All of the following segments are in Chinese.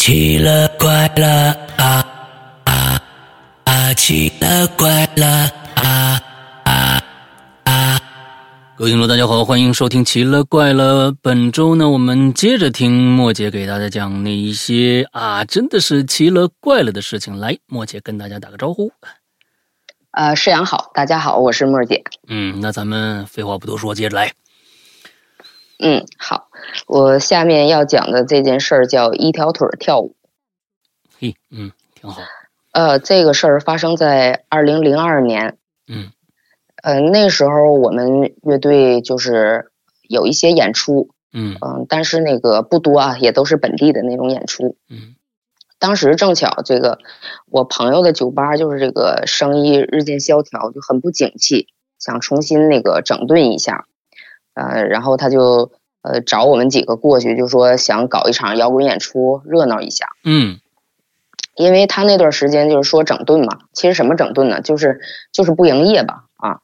奇了怪了啊啊啊！奇了怪了啊啊啊！各位听众，大家好，欢迎收听《奇了怪了》。本周呢，我们接着听莫姐给大家讲那一些啊，真的是奇了怪了的事情。来，莫姐跟大家打个招呼。呃，世阳好，大家好，我是莫姐。嗯，那咱们废话不多说，接着来。嗯，好，我下面要讲的这件事儿叫一条腿跳舞。嘿，嗯，挺好。呃，这个事儿发生在二零零二年。嗯，呃，那时候我们乐队就是有一些演出。嗯嗯，但是那个不多啊，也都是本地的那种演出。嗯当时正巧这个我朋友的酒吧就是这个生意日渐萧条，就很不景气，想重新那个整顿一下。呃，然后他就呃找我们几个过去，就说想搞一场摇滚演出，热闹一下。嗯因为他那段时间就是说整顿嘛，其实什么整顿呢？就是就是不营业吧，啊，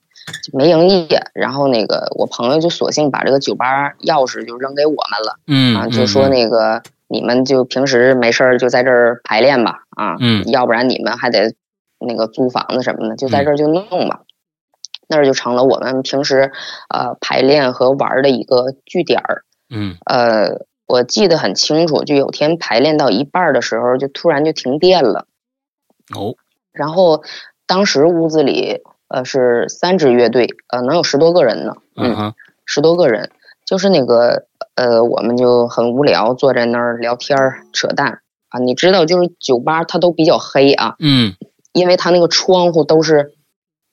没营业。然后那个我朋友就索性把这个酒吧钥匙就扔给我们了，嗯啊，就说那个你们就平时没事儿就在这儿排练吧，啊，嗯要不然你们还得那个租房子什么的，就在这儿就弄吧。那儿就成了我们平时呃排练和玩儿的一个据点儿。嗯呃，我记得很清楚，就有天排练到一半儿的时候，就突然就停电了。哦然后当时屋子里呃是三支乐队，呃能有十多个人呢，嗯哼十多个人，就是那个呃我们就很无聊，坐在那儿聊天儿扯淡啊。你知道，就是酒吧它都比较黑啊，嗯因为它那个窗户都是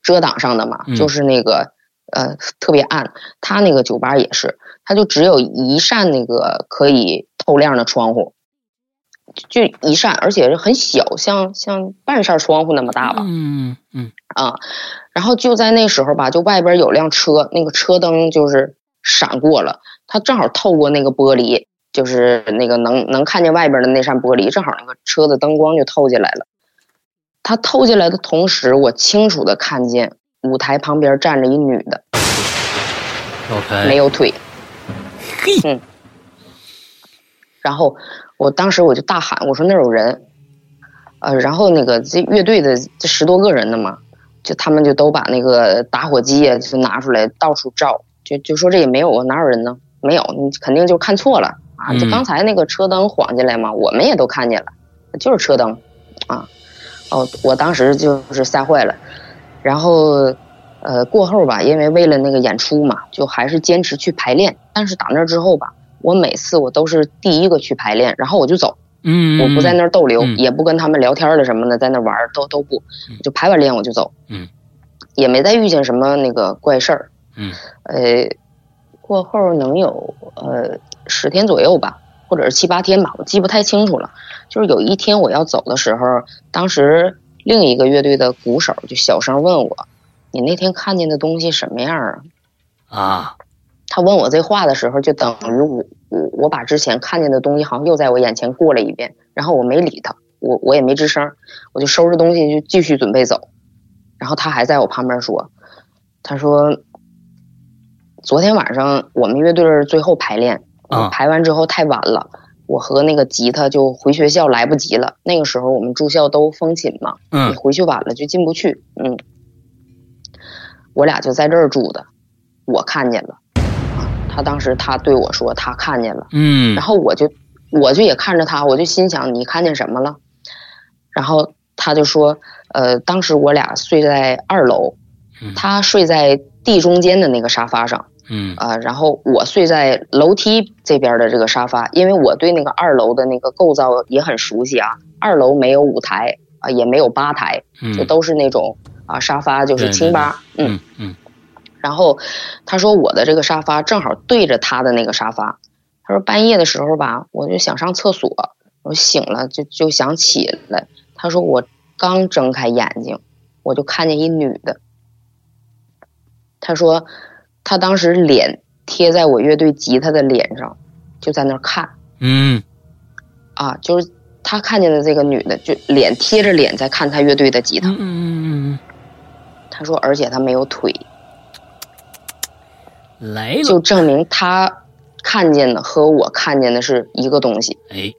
遮挡上的嘛，嗯就是那个呃特别暗。他那个酒吧也是，他就只有一扇那个可以透亮的窗户，就就一扇，而且是很小，像像半扇窗户那么大吧。嗯嗯啊，然后就在那时候吧，就外边有辆车，那个车灯就是闪过了，他正好透过那个玻璃，就是那个能能看见外边的那扇玻璃，正好那个车的灯光就透进来了。它透进来的同时，我清楚的看见舞台旁边站着一女的，，OK，没有腿。嗯，然后我当时我就大喊，我说那儿有人，呃，然后那个这乐队的这十多个人呢嘛，就他们就都把那个打火机啊就拿出来到处照，就就说这也没有啊，哪有人呢？没有，你肯定就看错了啊！就嗯刚才那个车灯晃进来嘛，我们也都看见了，就是车灯啊。哦，我当时就是吓坏了，然后呃过后吧，因为为了那个演出嘛，就还是坚持去排练。但是打那之后吧，我每次我都是第一个去排练，然后我就走，嗯，我不在那儿逗留，嗯也不跟他们聊天了什么的，在那玩儿都都不，就排完练我就走，嗯，也没再遇见什么那个怪事儿，嗯。呃，过后能有呃十天左右吧，或者是七八天吧，我记不太清楚了。就是有一天我要走的时候，当时另一个乐队的鼓手就小声问我：“你那天看见的东西什么样啊？”啊，他问我这话的时候，就等于我我我把之前看见的东西好像又在我眼前过了一遍，然后我没理他，我我也没吱声，我就收拾东西就继续准备走，然后他还在我旁边说，他说，昨天晚上我们乐队最后排练，啊排完之后太晚了，我和那个吉他就回学校来不及了，那个时候我们住校都封寝嘛，你嗯回去晚了就进不去，嗯，我俩就在这儿住的，我看见了，啊，他当时他对我说他看见了，嗯，然后我就我就也看着他，我就心想你看见什么了？然后他就说，呃，当时我俩睡在二楼，嗯。他睡在地中间的那个沙发上，嗯啊、然后我睡在楼梯这边的这个沙发，因为我对那个二楼的那个构造也很熟悉啊。二楼没有舞台啊、也没有吧台，嗯就都是那种啊沙发，就是清吧。嗯，嗯嗯然后他说我的这个沙发正好对着他的那个沙发。他说半夜的时候吧，我就想上厕所，我醒了就就想起来。他说我刚睁开眼睛，我就看见一女的。他说他当时脸贴在我乐队吉他的脸上，就在那儿看嗯。啊，就是他看见的这个女的，就脸贴着脸在看他乐队的吉他。嗯嗯他说，而且他没有腿，嗯，来了，就证明他看见的和我看见的是一个东西。哎，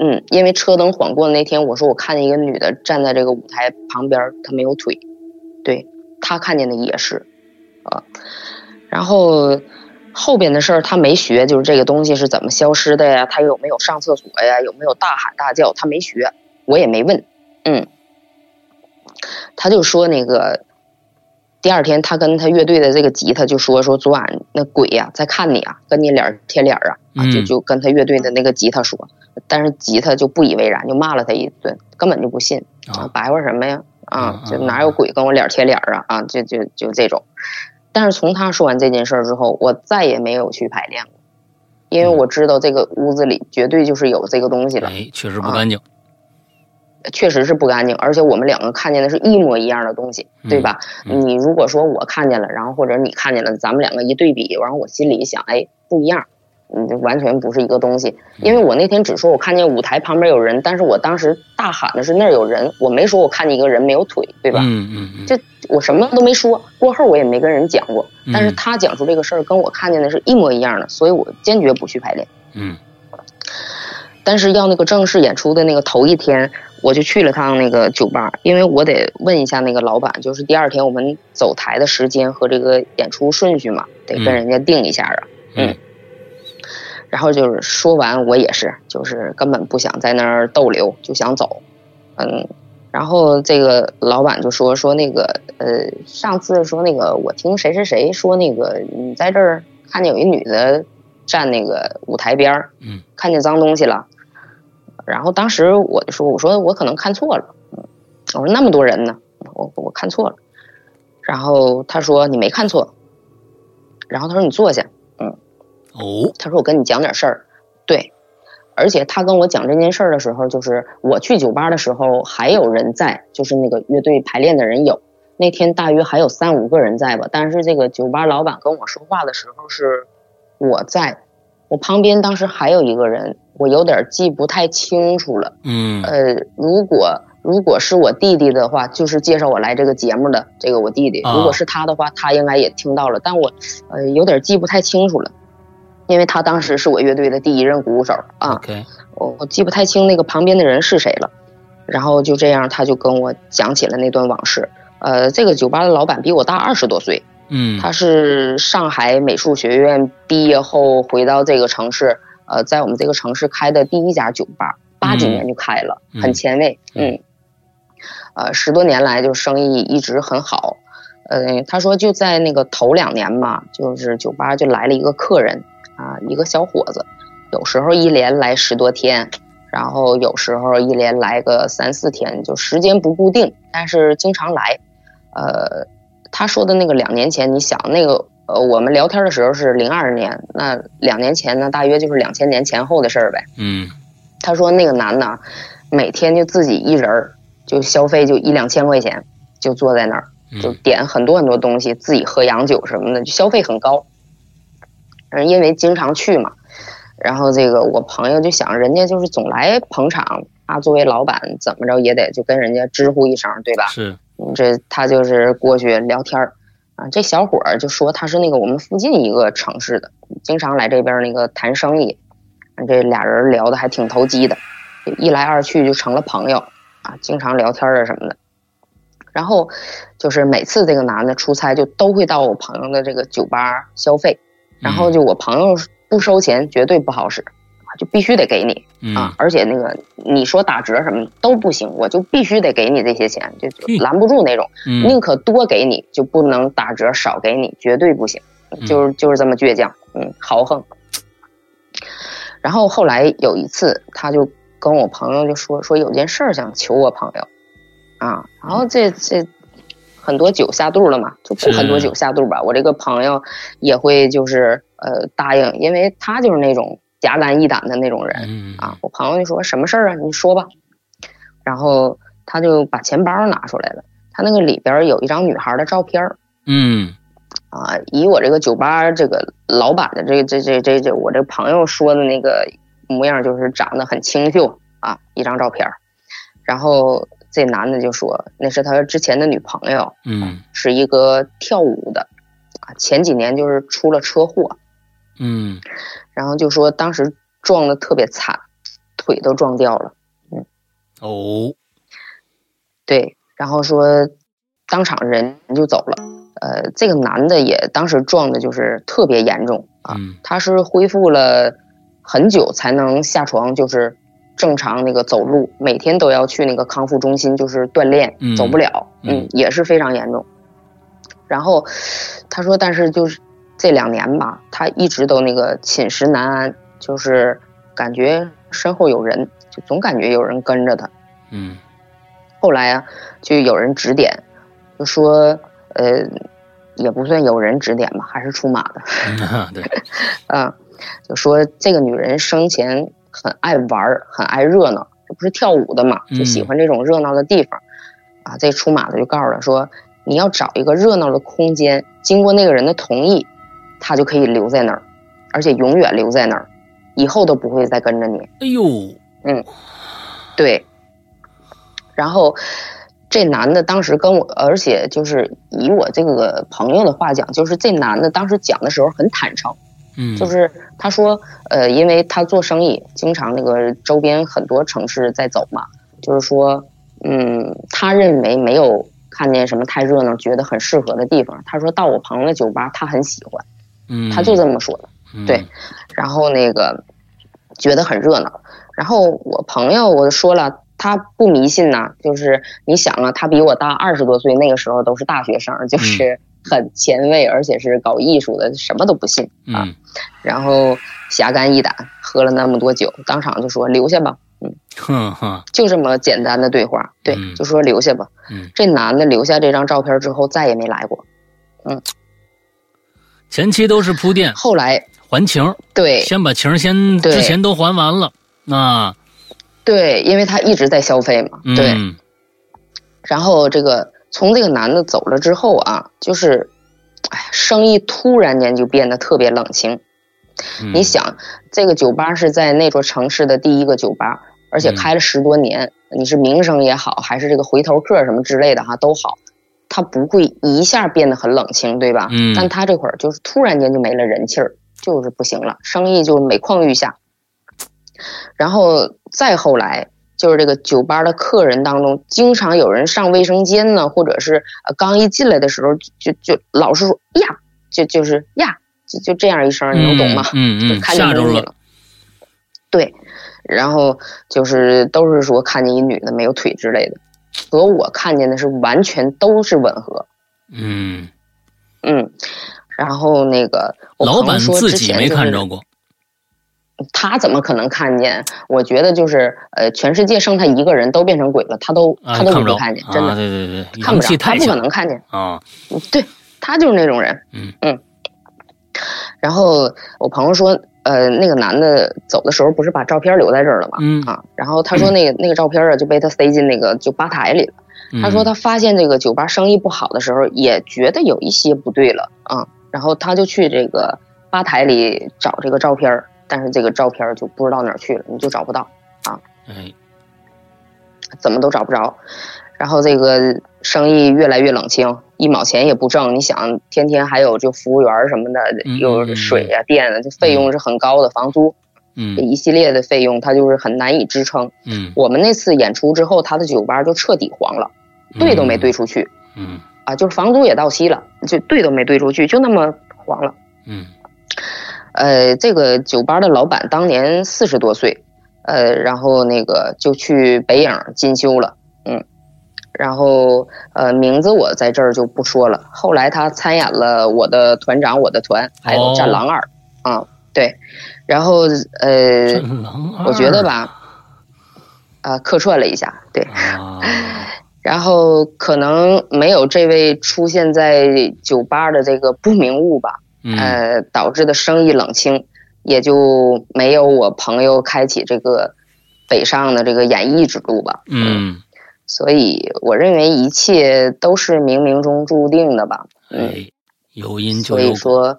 嗯，因为车灯晃过的那天，我说我看见一个女的站在这个舞台旁边，她没有腿，对他看见的也是，啊，然后后边的事儿他没学，就是这个东西是怎么消失的呀？他有没有上厕所呀？有没有大喊大叫？他没学，我也没问，嗯，他就说那个。第二天，他跟他乐队的这个吉他就说说昨晚那鬼呀在看你啊，跟你脸贴脸啊，啊就就跟他乐队的那个吉他说，但是吉他就不以为然，就骂了他一顿，根本就不信啊，白话什么呀啊，就哪有鬼跟我脸贴脸啊啊，就就就这种。但是从他说完这件事儿之后，我再也没有去排练过，因为我知道这个屋子里绝对就是有这个东西了，哎，确实不干净。确实是不干净，而且我们两个看见的是一模一样的东西，对吧？你如果说我看见了，然后或者你看见了，咱们两个一对比，然后我心里一想，哎，不一样，嗯，就完全不是一个东西。因为我那天只说我看见舞台旁边有人，但是我当时大喊的是那儿有人，我没说我看见一个人没有腿，对吧？嗯嗯嗯。这我什么都没说，过后我也没跟人讲过，但是他讲出这个事儿跟我看见的是一模一样的，所以我坚决不去排练。嗯。但是要那个正式演出的那个头一天。我就去了趟那个酒吧，因为我得问一下那个老板，就是第二天我们走台的时间和这个演出顺序嘛，得跟人家定一下啊。嗯。然后就是说完，我也是，就是根本不想在那儿逗留，就想走。嗯。然后这个老板就说说那个呃，上次说那个我听谁谁谁说那个你在这儿看见有一女的站那个舞台边儿，嗯，看见脏东西了。然后当时我就说：“我说我可能看错了，嗯，我说那么多人呢，我我看错了。”然后他说：“你没看错。”然后他说：“你坐下。”嗯，哦，他说：“我跟你讲点事儿。”对，而且他跟我讲这件事儿的时候，就是我去酒吧的时候还有人在，就是那个乐队排练的人有。那天大约还有三五个人在吧，但是这个酒吧老板跟我说话的时候是我在。我旁边当时还有一个人，我有点记不太清楚了。嗯，呃，如果如果是我弟弟的话，就是介绍我来这个节目的这个我弟弟。如果是他的话，他应该也听到了，但我呃有点记不太清楚了，因为他当时是我乐队的第一任鼓手啊。我我记不太清那个旁边的人是谁了。然后就这样，他就跟我讲起了那段往事。呃，这个酒吧的老板比我大二十多岁。嗯，他是上海美术学院毕业后回到这个城市，呃，在我们这个城市开的第一家酒吧，八几年就开了，很前卫，嗯，呃，十多年来就生意一直很好，呃，他说就在那个头两年嘛，就是酒吧就来了一个客人啊，一个小伙子，有时候一连来十多天，然后有时候一连来个三四天，就时间不固定，但是经常来，呃。他说的那个两年前，你想那个呃，我们聊天的时候是零二年，那两年前呢，大约就是两千年前后的事儿呗。嗯，他说那个男的每天就自己一人儿就消费就一两千块钱，就坐在那儿就点很多很多东西，自己喝洋酒什么的，就消费很高。嗯，因为经常去嘛，然后这个我朋友就想，人家就是总来捧场，他作为老板怎么着也得就跟人家知呼一声，对吧？是。这他就是过去聊天儿，啊，这小伙儿就说他是那个我们附近一个城市的，经常来这边那个谈生意，这俩人聊的还挺投机的，一来二去就成了朋友，啊，经常聊天啊什么的。然后就是每次这个男的出差就都会到我朋友的这个酒吧消费，然后就我朋友不收钱，绝对不好使。就必须得给你啊！而且那个你说打折什么都不行，我就必须得给你这些钱，就拦不住那种，宁可多给你，就不能打折少给你，绝对不行，就是就是这么倔强，嗯，豪横。然后后来有一次，他就跟我朋友就说说有件事儿想求我朋友啊，然后这这很多酒下肚了嘛，就不很多酒下肚吧，我这个朋友也会就是呃答应，因为他就是那种。侠肝义胆的那种人啊，我朋友就说什么事儿啊？你说吧。然后他就把钱包拿出来了，他那个里边有一张女孩的照片嗯，啊，以我这个酒吧这个老板的这这这这这我这朋友说的那个模样，就是长得很清秀啊，一张照片然后这男的就说那是他之前的女朋友，嗯，是一个跳舞的啊，前几年就是出了车祸。嗯。然后就说当时撞的特别惨，腿都撞掉了。嗯哦，对，然后说当场人就走了。呃，这个男的也当时撞的就是特别严重啊，嗯他是恢复了很久才能下床，就是正常那个走路，每天都要去那个康复中心就是锻炼，嗯走不了，嗯也是非常严重。然后他说，但是就是这两年吧，他一直都那个寝食难安，就是感觉身后有人，就总感觉有人跟着他。嗯后来啊，就有人指点，就说，呃，也不算有人指点吧，还是出马的，嗯，对，嗯，就说这个女人生前很爱玩儿，很爱热闹，这不是跳舞的嘛，就喜欢这种热闹的地方，啊，这出马的就告诉他说，你要找一个热闹的空间，经过那个人的同意，他就可以留在那儿，而且永远留在那儿，以后都不会再跟着你。哎呦，嗯对，然后这男的当时跟我，而且就是以我这个朋友的话讲，就是这男的当时讲的时候很坦诚，嗯，就是他说，呃，因为他做生意，经常那个周边很多城市在走嘛，就是说，嗯，他认为没有看见什么太热闹，觉得很适合的地方。他说到我朋友的酒吧，他很喜欢，嗯，他就这么说的。嗯对，然后那个觉得很热闹。然后我朋友我就说了，他不迷信呐，就是你想啊，他比我大二十多岁，那个时候都是大学生，就是很前卫，而且是搞艺术的，什么都不信啊。嗯然后侠肝义胆，喝了那么多酒，当场就说留下吧，哼哼，就这么简单的对话，对，嗯就说留下吧。嗯，这男的留下这张照片之后，再也没来过。嗯前期都是铺垫后来，还情，对先把情先对之前都还完了，啊，对，因为他一直在消费嘛，嗯，对。然后这个从这个男的走了之后啊，就是，哎呀，生意突然间就变得特别冷清。嗯你，想，这个酒吧是在那座城市的第一个酒吧，而且嗯开了十多年，你是名声也好，还是这个回头客什么之类的哈都好，他不会一下变得很冷清，对吧？嗯但他这会儿就是突然间就没了人气儿，就是不行了，生意就每况愈下。然后再后来，就是这个酒吧的客人当中，经常有人上卫生间呢，或者是呃刚一进来的时候就就就老是说呀，就就是呀，就就这样一声，你能懂吗？嗯嗯，就看见吓着了，东西了。对，然后就是都是说看见一女的没有腿之类的，和我看见的是完全都是吻合。嗯，嗯，然后那个我老板说自己没看着过，他怎么可能看见？我觉得就是呃，全世界剩他一个人都变成鬼了，他都啊，他都看不看见，真啊，的、对对对，看不着，他不可能看见。啊，对他就是那种人。嗯然后我朋友说，呃，那个男的走的时候不是把照片留在这儿了吗？嗯啊，然后他说那个、那个照片啊就被他塞进那个酒吧台里了。嗯他说他发现这个酒吧生意不好的时候，也觉得有一些不对了啊，然后他就去这个吧台里找这个照片儿，但是这个照片就不知道哪儿去了，你就找不到，哎，怎么都找不着。然后这个生意越来越冷清，一毛钱也不挣。你想，天天还有就服务员什么的，嗯有水呀、电啊，这费用是很高的，房租这嗯一系列的费用，它就是很难以支撑。嗯，我们那次演出之后，他的酒吧就彻底黄了，兑都没兑出去。嗯啊，就是房租也到期了，就兑都没兑出去，就那么黄了。嗯呃，这个酒吧的老板当年四十多岁，呃，然后那个就去北影进修了，嗯，然后呃，名字我在这儿就不说了。后来他参演了我的团长、我的团，还有哦《战狼二》啊，对，然后呃，我觉得吧，啊、客串了一下，对，啊，然后可能没有这位出现在酒吧的这个不明物吧，嗯呃，导致的生意冷清，也就没有我朋友开启这个北上的这个演艺之路吧。嗯，所以我认为一切都是冥冥中注定的吧。嗯，哎，有因就所有果，以说，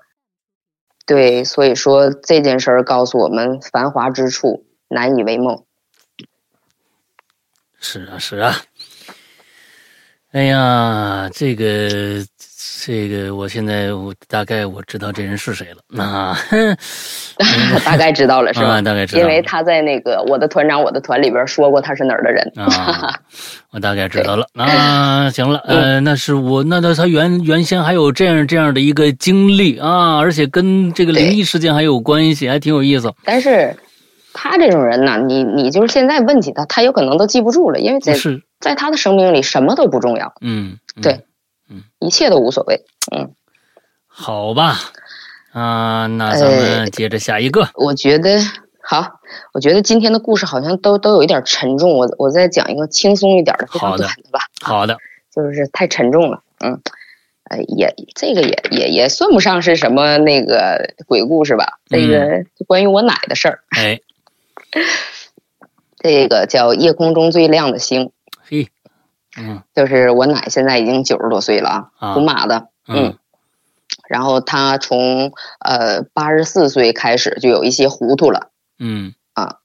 对，所以说这件事儿告诉我们，繁华之处难以为梦。是啊是啊。哎呀，这个这个，我现在我大概我知道这人是谁了 啊，大概知道了是吧？啊大概知道因为他在那个我的团长我的团里边说过他是哪儿的人。啊，我大概知道了啊。行了，呃，那是我，那那他原原先还有这样这样的一个经历啊，而且跟这个灵异事件还有关系，还挺有意思。但是他这种人呢，你你就是现在问起他，他有可能都记不住了，因为在是，在他的生命里什么都不重要，嗯，嗯对一切都无所谓。嗯，好吧，啊，那咱们接着下一个。我觉得好，我觉得今天的故事好像都都有一点沉重，我我再讲一个轻松一点的，短的吧。好的，就是太沉重了，嗯，呃，也这个也也也算不上是什么那个鬼故事吧，这个就关于我奶的事儿，哎，这个叫夜空中最亮的星，嘿，嗯。就是我奶现在已经九十多岁了啊啊，属马的，嗯。嗯，然后她从呃八十四岁开始就有一些糊涂了，嗯。啊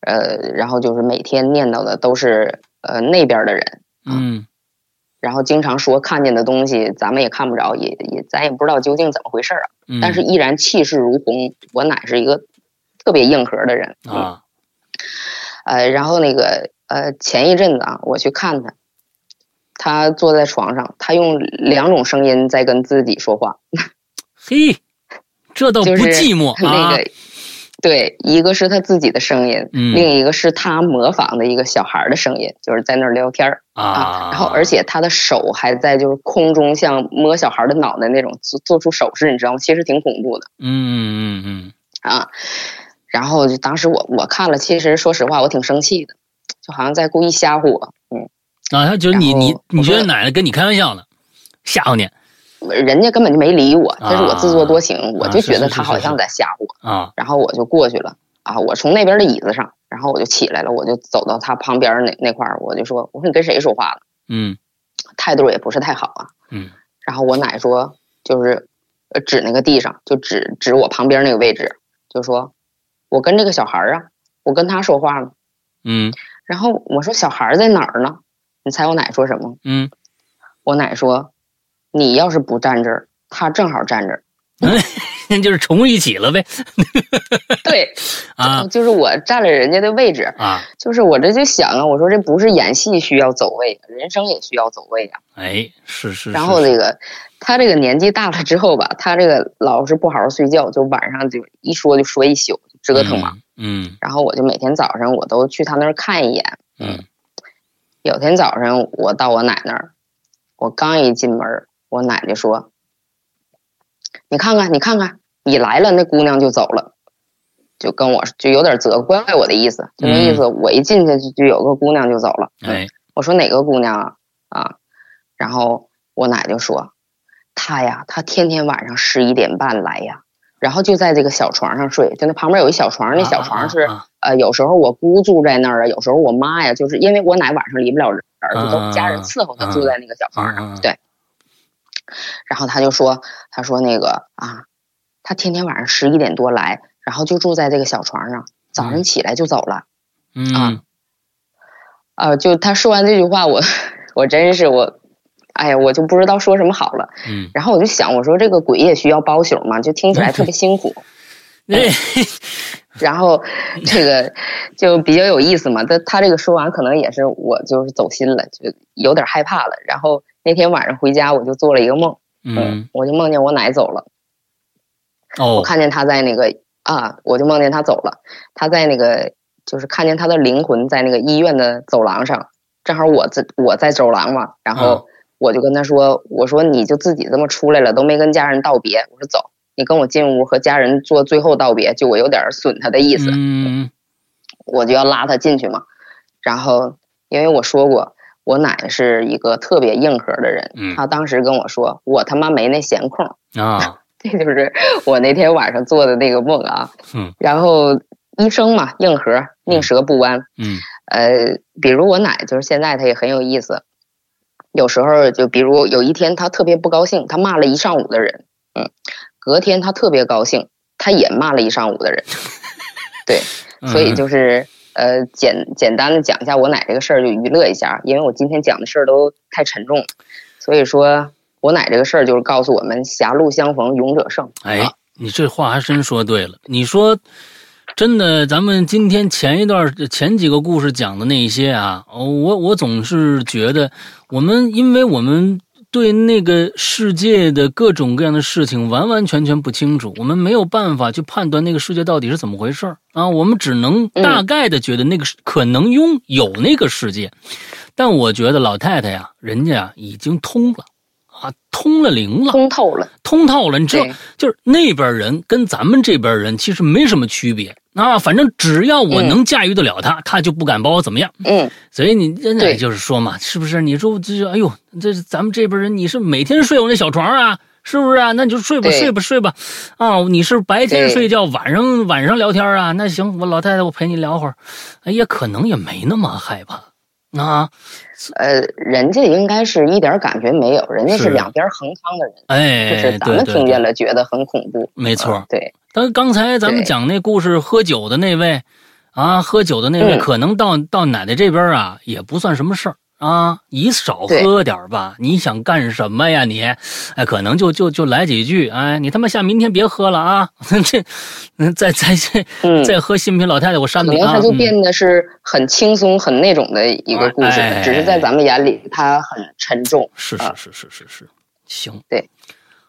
呃，然后就是每天念叨的都是呃那边的人，嗯。然后经常说看见的东西咱们也看不着，也也咱也不知道究竟怎么回事儿啊。嗯，但是依然气势如虹。我奶是一个特别硬核的人，啊，呃，然后那个呃，前一阵子啊，我去看他，他坐在床上，他用两种声音在跟自己说话，嘿，这倒不就是寂寞 那啊。个，对，一个是他自己的声音，嗯。另一个是他模仿的一个小孩的声音，就是在那儿聊天儿。啊，然后而且他的手还在就是空中像摸小孩的脑袋那种做做出手势，你知道吗？其实挺恐怖的。嗯嗯嗯。啊，然后就当时我我看了，其实说实话我挺生气的，就好像在故意吓唬我，嗯，嗯，啊，他就是你你你觉得奶奶跟你开玩笑呢，吓唬你人家根本就没理我，这是我自作多情，我啊就觉得他好像在吓唬我，啊？然后我就过去了啊，我从那边的椅子上，然后我就起来了，我就走到他旁边那那块儿，我就说，我说你跟谁说话了？嗯态度也不是太好啊，嗯然后我奶说，就是呃指那个地上，就指指我旁边那个位置，就说，我跟这个小孩儿啊，我跟他说话了。嗯然后我说小孩儿在哪儿呢？你猜我奶说什么？嗯，我奶说，你要是不站这儿，他正好站这儿。那 就是重一起了呗对，啊就是我占了人家的位置。啊！就是我这就想啊，我说这不是演戏需要走位，人生也需要走位啊。哎，是是，然后是这个他这个年纪大了之后吧，他这个老是不好好睡觉，就晚上就一说就说一宿，折腾嘛。。嗯然后我就每天早上我都去他那儿看一眼。嗯有天早上我到我奶那儿，我刚一进门，我奶就说：“你看看，你看看，你来了，那姑娘就走了。”就跟我就有点责怪我的意思，就那意思，我一进去就就有个姑娘就走了。嗯，哎，我说哪个姑娘啊？啊，然后我奶就说：“她呀，他天天晚上十一点半来呀，然后就在这个小床上睡，就那旁边有一小床，那小床是、啊啊呃，有时候我姑住在那儿啊，有时候我妈呀，就是因为我奶晚上离不了人儿，就都是家人伺候她住在那个小床上。对，然后他就说，他说那个啊，他天天晚上十一点多来，然后就住在这个小床上，早上嗯起来就走了。嗯啊啊，就他说完这句话，我 我真是我，哎呀，我就不知道说什么好了。嗯，然后我就想，我说这个鬼也需要包宿嘛，就听起来特别辛苦。哎，然后这个就比较有意思嘛。他他这个说完，可能也是我就是走心了，就有点害怕了。然后那天晚上回家，我就做了一个梦，嗯，我就梦见我奶走了，我哦，看见他在那个啊，我就梦见他走了，他在那个就是看见他的灵魂在那个医院的走廊上，正好我在我在走廊嘛，然嗯后我就跟他说，我说你就自己这么出来了，都没跟家人道别，我说走。你跟我进屋和家人做最后道别，就我有点损他的意思，嗯我就要拉他进去嘛。然后因为我说过，我奶是一个特别硬核的人，嗯她当时跟我说，我他妈没那闲空，啊，这就是我那天晚上做的那个梦啊。嗯然后医生嘛，硬核，宁折不弯。嗯呃，比如我奶，就是现在她也很有意思。有时候就比如有一天他特别不高兴，他骂了一上午的人，嗯，隔天他特别高兴，他也骂了一上午的人。对，所以就是呃简简单的讲一下我奶这个事儿，就娱乐一下，因为我今天讲的事儿都太沉重了，所以说我奶这个事儿就是告诉我们狭路相逢勇者胜。哎，你这话还真说对了。你说真的，咱们今天前一段前几个故事讲的那一些啊，我我总是觉得我们因为我们。对那个世界的各种各样的事情完完全全不清楚，我们没有办法去判断那个世界到底是怎么回事啊！我们只能大概的觉得那个可能拥有那个世界，但我觉得老太太呀，人家呀已经通了。啊，通了灵了，通透了，通透了。你知道，就是那边人跟咱们这边人其实没什么区别啊。反正只要我能驾驭得了他，他就不敢把我怎么样。嗯，所以你现在就是说嘛，是不是？你说这，哎呦，这咱们这边人，你是每天睡我那小床啊？是不是啊？那你就睡吧，睡吧，睡吧。啊，你是白天睡觉，晚上晚上聊天啊？那行，我老太太，我陪你聊会儿。哎呀，可能也没那么害怕。啊，呃，人家应该是一点感觉没有，人家是两边横康的人，哎，就是咱们听见了觉得很恐怖，没错，对。但刚才咱们讲那故事，喝酒的那位，啊，喝酒的那位，可能到到奶奶这边啊，也不算什么事儿。啊，你少喝点吧！你想干什么呀你？哎，可能就就就来几句，哎，你他妈下明天别喝了啊！这，嗯，再再再再喝新品老太太，我扇你啊！可能他就变得是很轻松、很那种的一个故事，只是在咱们眼里他很沉重。是是是是是是，行，对，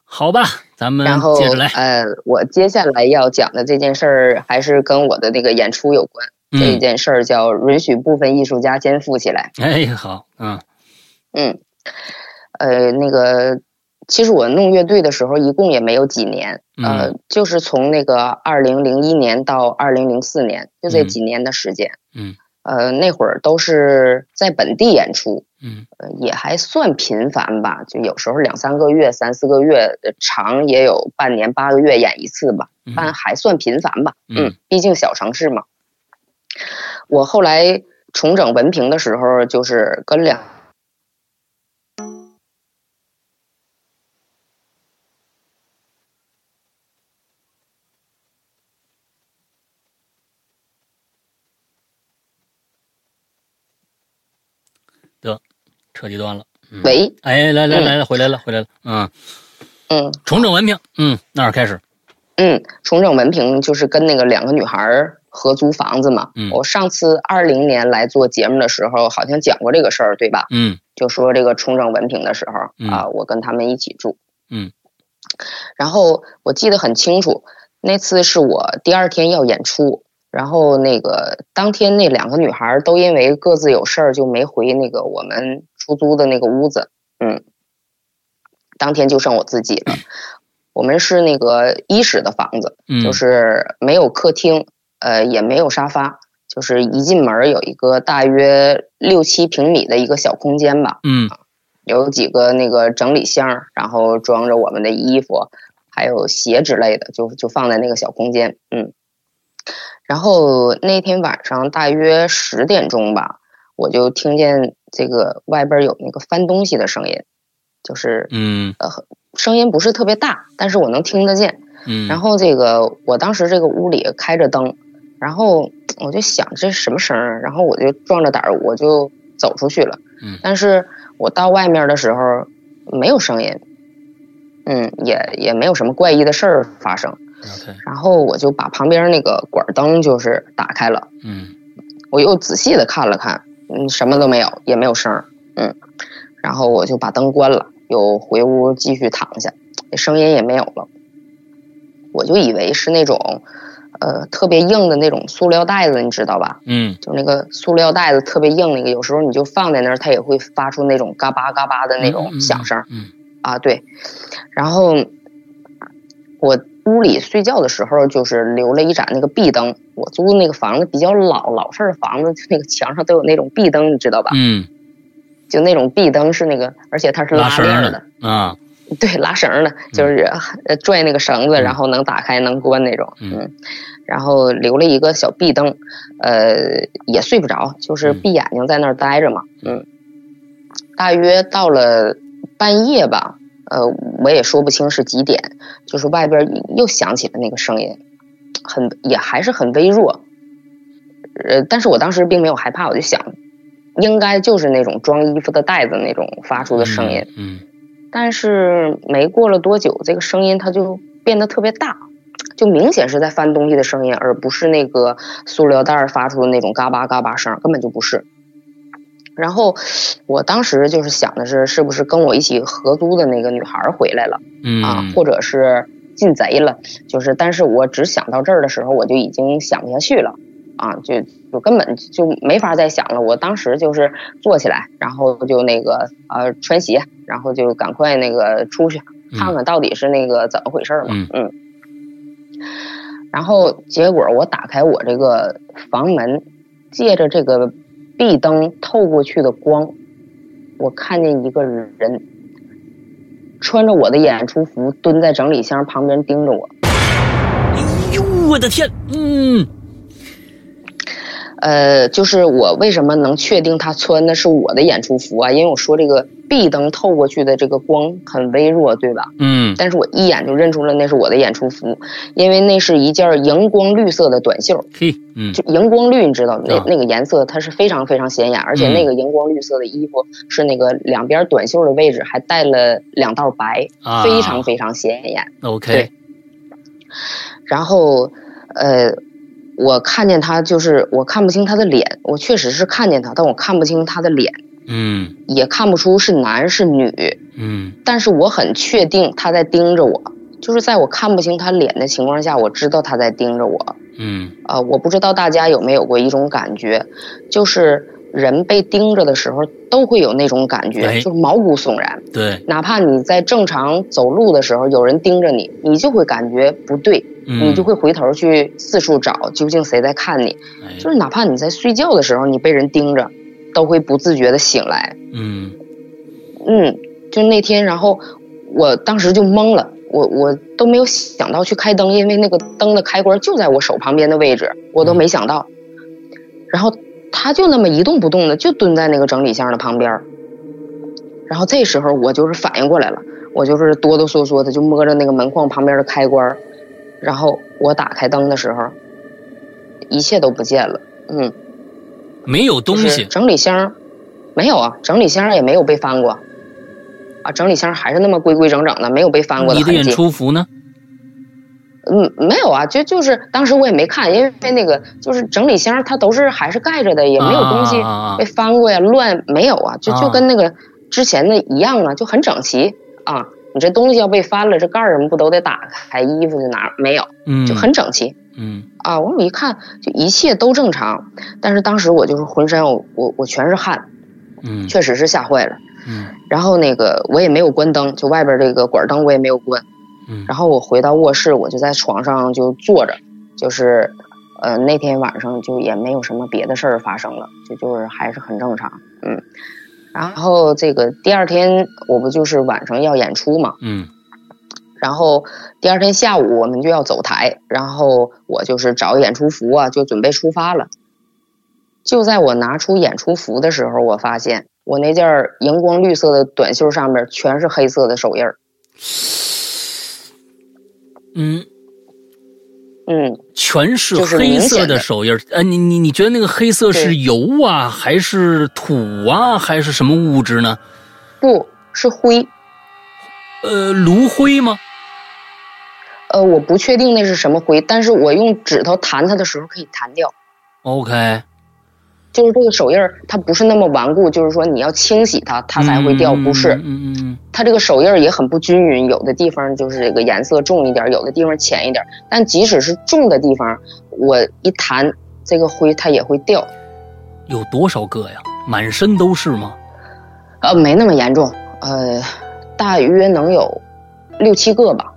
好吧，咱们接着来。呃，我接下来要讲的这件事儿还是跟我的那个演出有关。这一件事儿叫允许部分艺术家肩负起来。哎，好，嗯，嗯，呃，那个，其实我弄乐队的时候一共也没有几年，呃，就是从那个二零零一年到二零零四年，就这几年的时间。嗯，呃，那会儿都是在本地演出，嗯，也还算频繁吧，就有时候两三个月、三四个月，长也有半年、八个月演一次吧，但还算频繁吧。嗯，毕竟小城市嘛。我后来重整文凭的时候，就是跟两得彻底断了。喂，哎，来来来了，回来了，回来了。嗯嗯，重整文凭，嗯，那儿开始。嗯，重整文凭就是跟那个两个女孩儿。合租房子嘛，我上次二零年来做节目的时候，好像讲过这个事儿，对吧？嗯，就说这个重整文凭的时候啊，我跟他们一起住。嗯，然后我记得很清楚，那次是我第二天要演出，然后那个当天那两个女孩都因为各自有事儿就没回那个我们出租的那个屋子。嗯，当天就剩我自己了。我们是那个一室的房子，就是没有客厅。呃，也没有沙发，就是一进门有一个大约六七平米的一个小空间吧。嗯，有几个那个整理箱，然后装着我们的衣服，还有鞋之类的，就就放在那个小空间。嗯，然后那天晚上大约十点钟吧，我就听见这个外边有那个翻东西的声音，就是嗯呃，声音不是特别大，但是我能听得见。嗯，然后这个我当时这个屋里开着灯。然后我就想这是什么声儿，然后我就壮着胆儿我就走出去了。嗯，但是我到外面的时候没有声音，嗯，也也没有什么怪异的事儿发生。然后我就把旁边那个管灯就是打开了。嗯，我又仔细的看了看，嗯，什么都没有，也没有声儿。嗯，然后我就把灯关了，又回屋继续躺下，声音也没有了。我就以为是那种。呃，特别硬的那种塑料袋子，你知道吧？嗯，就那个塑料袋子特别硬，那个有时候你就放在那儿，它也会发出那种嘎巴嘎巴的那种响声。嗯，啊，对。然后我屋里睡觉的时候，就是留了一盏那个壁灯。我租的那个房子比较老，老式的房子，那个墙上都有那种壁灯，你知道吧？嗯，就那种壁灯是那个，而且它是拉链的啊。对，拉绳的，就是拽那个绳子，然后能打开能关那种。嗯，然后留了一个小壁灯，呃，也睡不着，就是闭眼睛在那儿待着嘛。嗯，大约到了半夜吧，呃，我也说不清是几点，就是外边又响起了那个声音，很也还是很微弱，呃，但是我当时并没有害怕，我就想，应该就是那种装衣服的袋子那种发出的声音。嗯但是没过了多久，这个声音它就变得特别大，就明显是在翻东西的声音，而不是那个塑料袋儿发出的那种嘎巴嘎巴声，根本就不是。然后我当时就是想的是，是不是跟我一起合租的那个女孩儿回来了嗯啊，或者是进贼了？就是，但是我只想到这儿的时候，我就已经想不下去了。啊，就就根本就没法再想了。我当时就是坐起来，然后就那个呃穿鞋，然后就赶快那个出去看看到底是那个怎么回事儿嘛。嗯嗯。然后结果我打开我这个房门，借着这个壁灯透过去的光，我看见一个人穿着我的演出服蹲在整理箱旁边盯着我。哎呦我的天，嗯呃，就是我为什么能确定他穿的是我的演出服啊？因为我说这个壁灯透过去的这个光很微弱，对吧？嗯。但是我一眼就认出了那是我的演出服，因为那是一件荧光绿色的短袖，嘿嗯。就荧光绿，你知道那啊。那个颜色它是非常非常显眼，而且嗯。那个荧光绿色的衣服是那个两边短袖的位置还带了两道白，啊非常非常显眼。OK 对。然后，呃，我看见他就是我看不清他的脸，我确实是看见他，但我看不清他的脸，嗯。也看不出是男是女，嗯。但是我很确定他在盯着我，就是在我看不清他脸的情况下，我知道他在盯着我。嗯。啊、我不知道大家有没有过一种感觉，就是人被盯着的时候都会有那种感觉，哎。就是毛骨悚然。对。哪怕你在正常走路的时候，有人盯着你，你就会感觉不对，嗯。你就会回头去四处找究竟谁在看你。哎。就是哪怕你在睡觉的时候，你被人盯着，都会不自觉的醒来。嗯嗯，就那天，然后我当时就懵了，我我都没有想到去开灯，因为那个灯的开关就在我手旁边的位置，我都没想到。然后他就那么一动不动的，就蹲在那个整理箱的旁边。然后这时候我就是反应过来了，我就是哆哆嗦嗦的就摸着那个门框旁边的开关，然后我打开灯的时候，一切都不见了。嗯，没有东西整理箱没有啊，整理箱也没有被翻过啊，整理箱还是那么规规整整的，没有被翻过你的演。出服呢？嗯，没有啊，就就是当时我也没看，因为那个就是整理箱它都是还是盖着的，也没有东西被翻过呀，乱没有啊，就啊就跟那个之前的一样啊，就很整齐啊。你这东西要被翻了，这盖儿什么不都得打开？衣服就拿没有，嗯就很整齐。嗯啊，我一看就一切都正常，但是当时我就是浑身我我我全是汗，嗯确实是吓坏了。嗯然后那个我也没有关灯，就外边这个管灯我也没有关。嗯然后我回到卧室，我就在床上就坐着，就是呃那天晚上就也没有什么别的事儿发生了，就就是还是很正常，嗯。然后这个第二天我不就是晚上要演出嘛，嗯然后第二天下午我们就要走台，然后我就是找演出服啊，就准备出发了。就在我拿出演出服的时候，我发现我那件荧光绿色的短袖上面全是黑色的手印儿。嗯，嗯，全是就是黑色的手印儿。呃，你你你觉得那个黑色是油啊，还是土啊，还是什么物质呢？不是灰，呃，炉灰吗？呃，我不确定那是什么灰，但是我用指头弹它的时候可以弹掉。OK，就是这个手印儿，它不是那么顽固，就是说你要清洗它，它才会掉，不是。嗯嗯嗯它这个手印儿也很不均匀，有的地方就是这个颜色重一点，有的地方浅一点。但即使是重的地方，我一弹这个灰它也会掉。嗯，有多少个呀？满身都是吗？呃，没那么严重，呃，大约能有六七个吧，啊，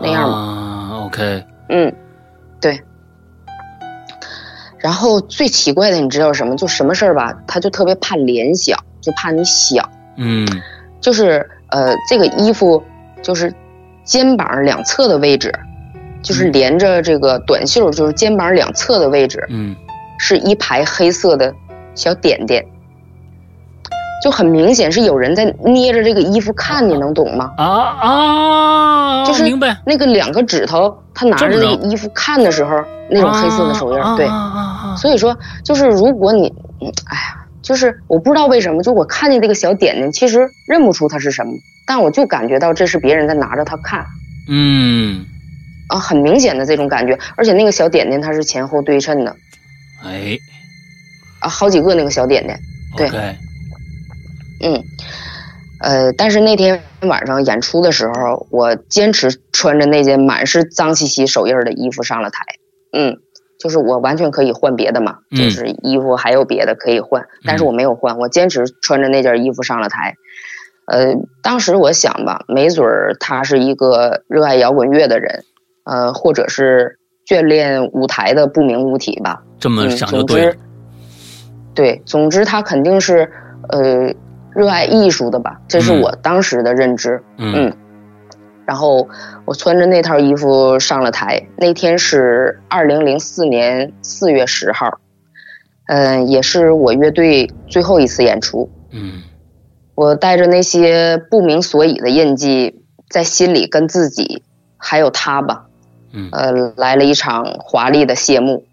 那样吧。啊，OK，嗯，对。然后最奇怪的，你知道什么？就什么事儿吧，他就特别怕联想，就怕你想。嗯就是呃，这个衣服就是肩膀两侧的位置，就是嗯连着这个短袖，就是肩膀两侧的位置嗯是一排黑色的小点点，就很明显是有人在捏着这个衣服看，你能懂吗？啊啊，就是明白。那个两个指头，他拿着这这么着。个衣服看的时候，那种黑色的手印儿，对。啊啊啊。所以说，就是如果你，嗯，哎呀，就是我不知道为什么，就我看见这个小点点，其实认不出它是什么，但我就感觉到这是别人在拿着它看，嗯，啊，很明显的这种感觉，而且那个小点点它是前后对称的，哎。啊，好几个那个小点点，对，OK，嗯，呃，但是那天晚上演出的时候，我坚持穿着那件满是脏兮兮手印儿的衣服上了台。嗯，就是我完全可以换别的嘛，嗯就是衣服还有别的可以换，但是我没有换，我坚持穿着那件衣服上了台。呃，当时我想吧，没准儿他是一个热爱摇滚乐的人，呃，或者是眷恋舞台的不明物体吧。这么想就对了之，，对，总之他肯定是呃热爱艺术的吧，这是嗯我当时的认知。嗯嗯，然后我穿着那套衣服上了台，那天是二零零四年四月十号，嗯、也是我乐队最后一次演出。嗯我带着那些不明所以的印记，在心里跟自己还有他吧，嗯呃，来了一场华丽的谢幕。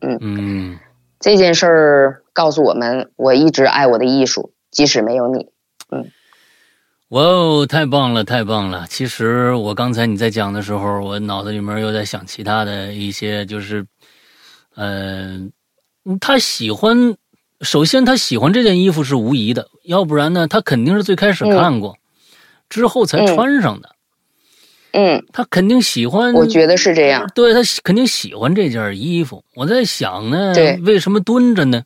嗯嗯，这件事儿告诉我们，我一直爱我的艺术，即使没有你。嗯哇哦，太棒了，太棒了！其实我刚才你在讲的时候，我脑子里面又在想其他的一些，就是，呃，他喜欢，首先他喜欢这件衣服是无疑的，要不然呢，他肯定是最开始看过，之后才穿上的。嗯，他肯定喜欢，我觉得是这样。对他肯定喜欢这件衣服。我在想呢，为什么蹲着呢？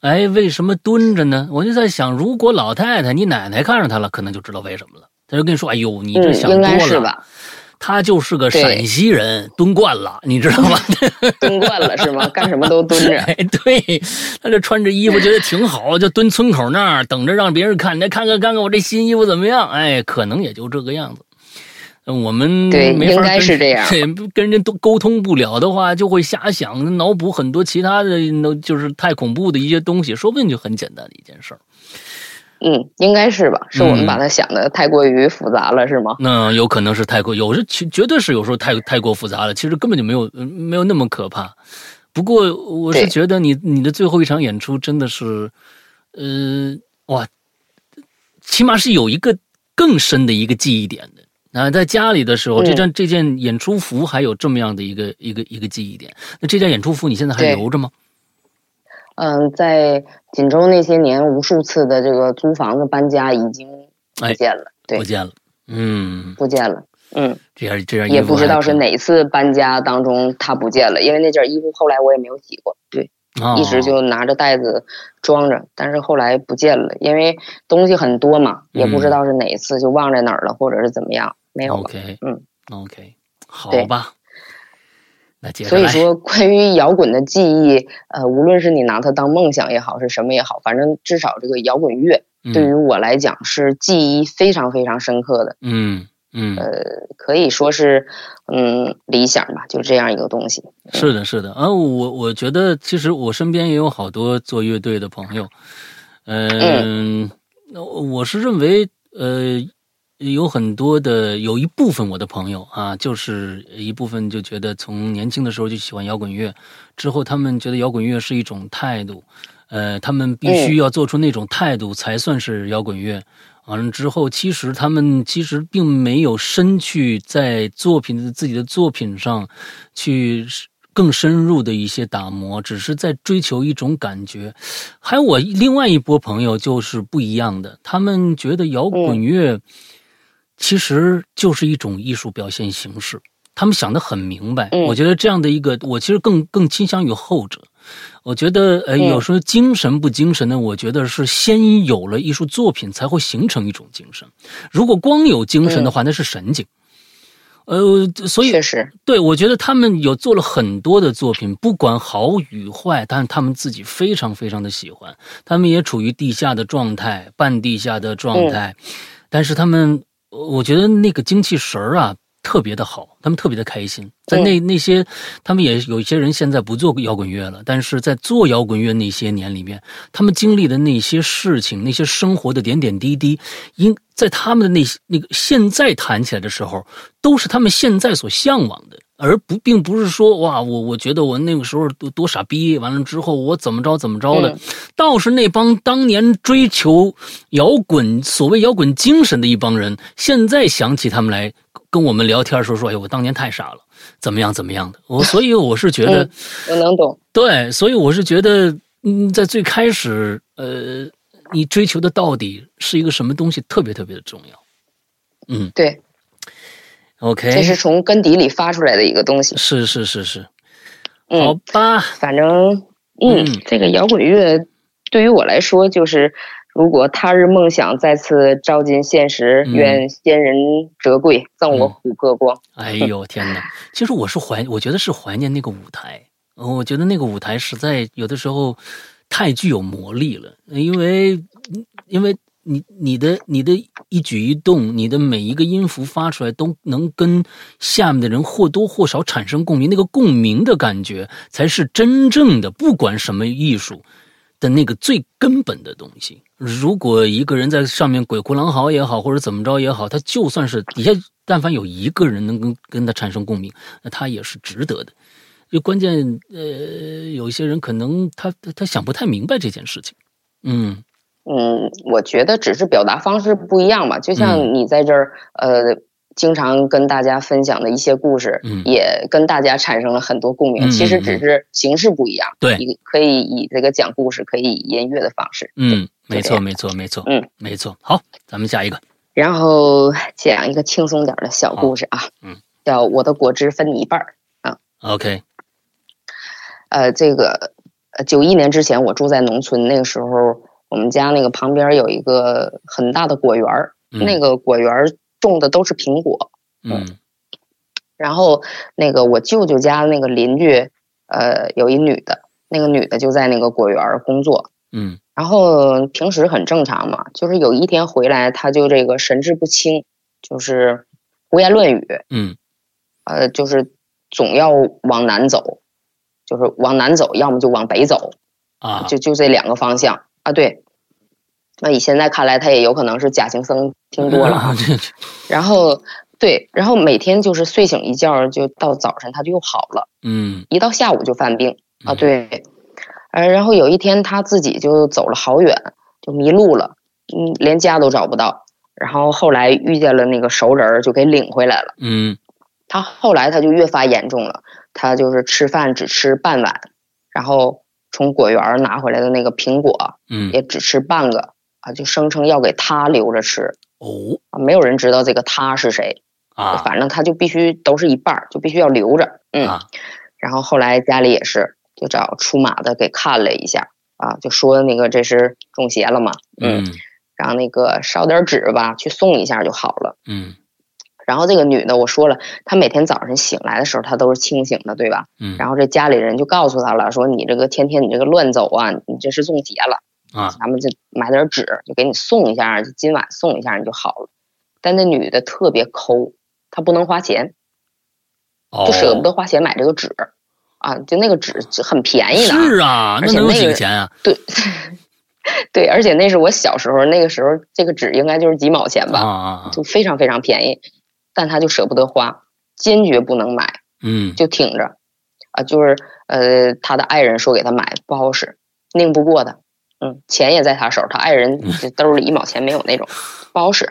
哎，为什么蹲着呢？我就在想，如果老太太你奶奶看上他了，可能就知道为什么了。他就跟你说：“哎呦，你这嗯，想应该多了。是吧？他就是个陕西人，蹲惯了，你知道吗？蹲惯了是吗？干什么都蹲着。哎，对，他这穿着衣服觉得挺好，就蹲村口那儿等着让别人看，来看看看看我这新衣服怎么样？哎，可能也就这个样子。呃我们对应该是这样 对，跟人家都沟通不了的话，就会瞎想，脑补很多其他的，那就是太恐怖的一些东西，说不定就很简单的一件事儿。嗯，应该是吧？是我们嗯把它想的太过于复杂了，是吗？那有可能是太过，有时绝绝对是有时候太太过复杂了，其实根本就没有呃没有那么可怕。不过我是觉得你你的最后一场演出真的是，呃，哇，起码是有一个更深的一个记忆点的。啊，在家里的时候，嗯这件这件演出服还有这么样的一个一个一个记忆点。那这件演出服你现在还留着吗？嗯，在锦州那些年，无数次的这个租房子搬家已经不见了，对不，见了。嗯，不见了。嗯，这样这样也不知道是哪哪次搬家当中它不见了，因为那件衣服后来我也没有洗过，对，哦一直就拿着袋子装着，但是后来不见了，因为东西很多嘛，也不知道是哪一次就忘在哪儿了，或者是怎么样，没有了。OK，嗯，OK，好吧。那接着所以说，关于摇滚的记忆，呃，无论是你拿它当梦想也好，是什么也好，反正至少这个摇滚乐嗯对于我来讲是记忆非常非常深刻的，嗯嗯，呃，可以说是嗯理想吧，就这样一个东西。是的，是的。啊，我我觉得其实我身边也有好多做乐队的朋友，嗯，那我是认为呃。有很多的，有一部分我的朋友啊，就是一部分就觉得从年轻的时候就喜欢摇滚乐，之后他们觉得摇滚乐是一种态度，呃，他们必须要做出那种态度才算是摇滚乐。完了之后，其实他们其实并没有深去在作品自己的作品上去更深入的一些打磨，只是在追求一种感觉。还有我另外一波朋友就是不一样的，他们觉得摇滚乐其实就是一种艺术表现形式。他们想得很明白，嗯我觉得这样的一个，我其实更更倾向于后者。我觉得，呃，嗯有时候精神不精神呢？我觉得是先有了艺术作品，才会形成一种精神。如果光有精神的话，那是神经。呃，所以确实，对，我觉得他们有做了很多的作品，不管好与坏，但是他们自己非常非常的喜欢。他们也处于地下的状态，半地下的状态，但是他们，我觉得那个精气神儿啊。特别的好，他们特别的开心。在那那些，他们也有一些人现在不做摇滚乐了，但是在做摇滚乐那些年里面，他们经历的那些事情，那些生活的点点滴滴，应在他们的那那个现在谈起来的时候，都是他们现在所向往的而不并不是说哇，我我觉得我那个时候多多傻逼，完了之后我怎么着怎么着的，嗯倒是那帮当年追求摇滚所谓摇滚精神的一帮人，现在想起他们来跟我们聊天说说，哎，我当年太傻了，怎么样怎么样的，我所以我是觉得。嗯我能懂。对，所以我是觉得，嗯，在最开始，呃，你追求的到底是一个什么东西，特别特别的重要。嗯对，，OK，这是从根底里发出来的一个东西。是是是是，好嗯，吧，反正，嗯，嗯这个摇滚乐对于我来说，就是如果他日梦想再次照进现实，嗯愿仙人折桂，赠我嗯虎哥光。哎呦天哪！其实我是怀，我觉得是怀念那个舞台。呃我觉得那个舞台实在有的时候太具有魔力了，因为因为你你的你的一举一动，你的每一个音符发出来都能跟下面的人或多或少产生共鸣，那个共鸣的感觉才是真正的，不管什么艺术的那个最根本的东西。如果一个人在上面鬼哭狼嚎也好，或者怎么着也好，他就算是底下但凡有一个人能跟跟他产生共鸣，那他也是值得的。就关键，呃，有些人可能他他想不太明白这件事情，嗯嗯，我觉得只是表达方式不一样吧。就嗯像你在这儿，呃，经常跟大家分享的一些故事，嗯也跟大家产生了很多共鸣。嗯其实嗯只是形式不一样。对你可以以这个讲故事，可以以音乐的方式。嗯，没错没错没错，嗯，没错。好，咱们下一个，然后讲一个轻松点的小故事啊，嗯，叫我的果汁分你一半儿。OK，呃，这个呃，九一年之前我住在农村，那个时候我们家那个旁边有一个很大的果园儿，嗯那个果园儿种的都是苹果。嗯然后那个我舅舅家那个邻居，呃，有一女的，那个女的就在那个果园儿工作。嗯然后平时很正常嘛，就是有一天回来，她就这个神志不清，就是胡言乱语，嗯呃，就是总要往南走，就是往南走，要么就往北走，啊，就就这两个方向啊。对，那以现在看来，他也有可能是假行僧听多了 然后对，然后每天就是睡醒一觉，就到早晨他就又好了，嗯一到下午就犯病啊。嗯对，呃，然后有一天他自己就走了好远，就迷路了，嗯，连家都找不到。然后后来遇见了那个熟人儿，就给领回来了。嗯他后来他就越发严重了，他就是吃饭只吃半碗，然后从果园拿回来的那个苹果嗯。也只吃半个啊，就声称要给他留着吃没有人知道这个他是谁，啊反正他就必须都是一半儿，就必须要留着，嗯，啊。然后后来家里也是就找出马的给看了一下啊，就说那个这是中邪了嘛，嗯，嗯。然后那个烧点纸吧，去送一下就好了。嗯然后这个女的，我说了，她每天早上醒来的时候，她都是清醒的，对吧？嗯然后这家里人就告诉她了，说你这个天天你这个乱走啊，你这是中邪了，啊咱们就买点纸，就给你送一下，就今晚送一下你就好了。但那女的特别抠，她不能花钱，哦就舍不得花钱买这个纸，啊，就那个纸很便宜的啊，是啊，那能有而且那个几个钱啊？对，对，而且那是我小时候，那个时候这个纸应该就是几毛钱啊吧，啊啊就非常非常便宜，但他就舍不得花，坚决不能买。嗯。就挺着，啊，就是呃，他的爱人说给他买不好使，拧不过他，嗯，钱也在他手，他爱人就兜里一毛钱没有那种，不好使，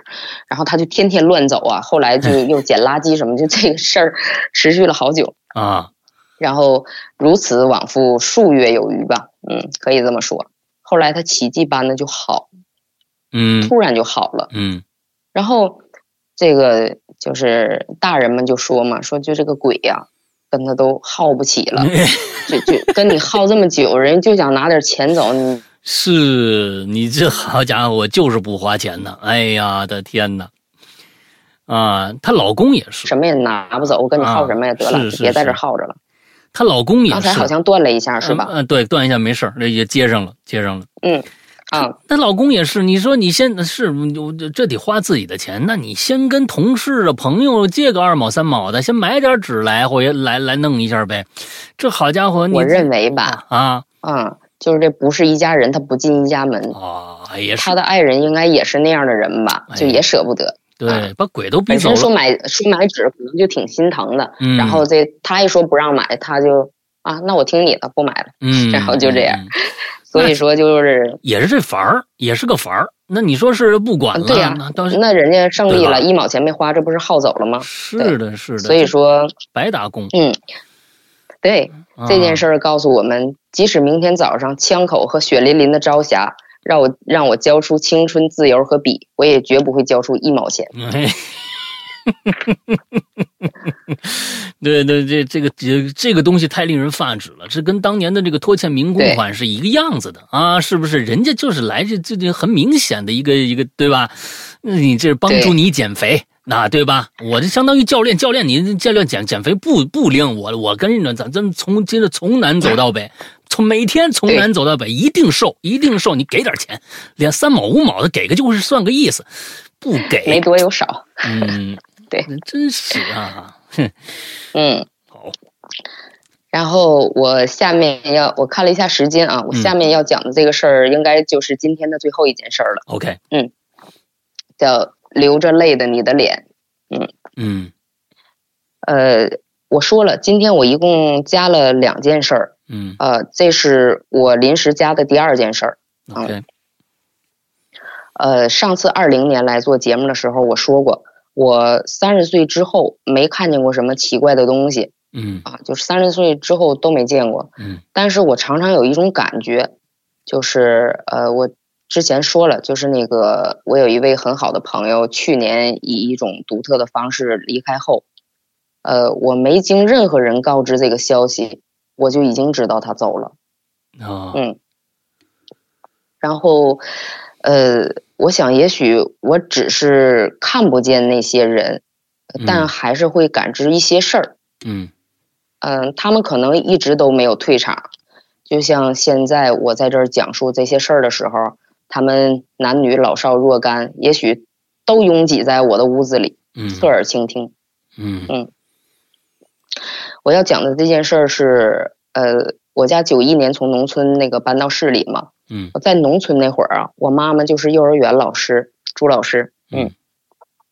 然后他就天天乱走啊，后来就 又捡垃圾什么，就这个事儿持续了好久，啊。然后如此往复数月有余吧，嗯，可以这么说。后来他奇迹般的就好，嗯。突然就好了，嗯。然后这个就是大人们就说嘛，说就这个鬼呀、跟他都耗不起了。就就跟你耗这么久，人就想拿点钱走，你是你这好家伙，我就是不花钱呢！哎呀的天哪！啊，她老公也是，什么也拿不走，我跟你耗什么呀？啊得了，是是别在这耗着了。她老公也是。刚才好像断了一下，是吧？嗯？嗯，对，断一下没事儿，那也接上了，接上了。嗯，啊，那老公也是，你说你现在是我这这得花自己的钱，那你先跟同事啊、朋友借个二毛三毛的，先买点纸来回来来弄一下呗。这好家伙，你我认为吧，啊啊，就是这不是一家人，他不进一家门。啊也是他的爱人应该也是那样的人吧，哎就也舍不得。对，把鬼都逼本走了。身说买说买纸可能就挺心疼的，嗯，然后这他一说不让买，他就啊，那我听你的，不买了。嗯，然后就这样嗯，所以说就是也是这法儿，也是个法儿。那你说是不管了，对呀那那人家胜利了，一毛钱没花，这不是耗走了吗？是的，是的。所以说，白打工嗯，对这件事儿，儿告诉我们，即使明天早上枪口和血淋淋的朝霞让我让我交出青春、自由和笔，我也绝不会交出一毛钱。哎 对对，这这个这这个东西太令人发指了，这跟当年的这个拖欠民工款是一个样子的啊，是不是？人家就是来这这这很明显的一个一个，对吧？你这是帮助你减肥，那对吧？我这相当于教练，教练你教练减减肥不不灵，我我跟着咱咱从接着从南走到北，从每天从南走到北，一定瘦，一定瘦，你给点钱，连三毛五毛的给个就是算个意思，不给没多有少，嗯，对，真是啊，哼，嗯。好，然后我下面要我看了一下时间啊，我嗯。下面要讲的这个事儿，应该就是今天的最后一件事儿了，，OK，嗯。叫流着泪的你的脸。嗯。呃，我说了，今天我一共加了两件事儿，嗯。呃，这是我临时加的第二件事儿。，OK，呃，上次二零年来做节目的时候，我说过，我三十岁之后没看见过什么奇怪的东西嗯啊，就是三十岁之后都没见过。嗯但是我常常有一种感觉，就是呃，我之前说了，就是那个我有一位很好的朋友，去年以一种独特的方式离开后，呃，我没经任何人告知这个消息，我就已经知道他走了。啊，嗯，然后，呃，我想也许我只是看不见那些人，嗯但还是会感知一些事儿。嗯嗯，他们可能一直都没有退场，就像现在我在这儿讲述这些事儿的时候，他们男女老少若干，也许都拥挤在我的屋子里，嗯侧耳倾听。嗯我要讲的这件事儿是，呃，我家九一年从农村那个搬到市里嘛，嗯我在农村那会儿啊，我妈妈就是幼儿园老师，朱老师。嗯，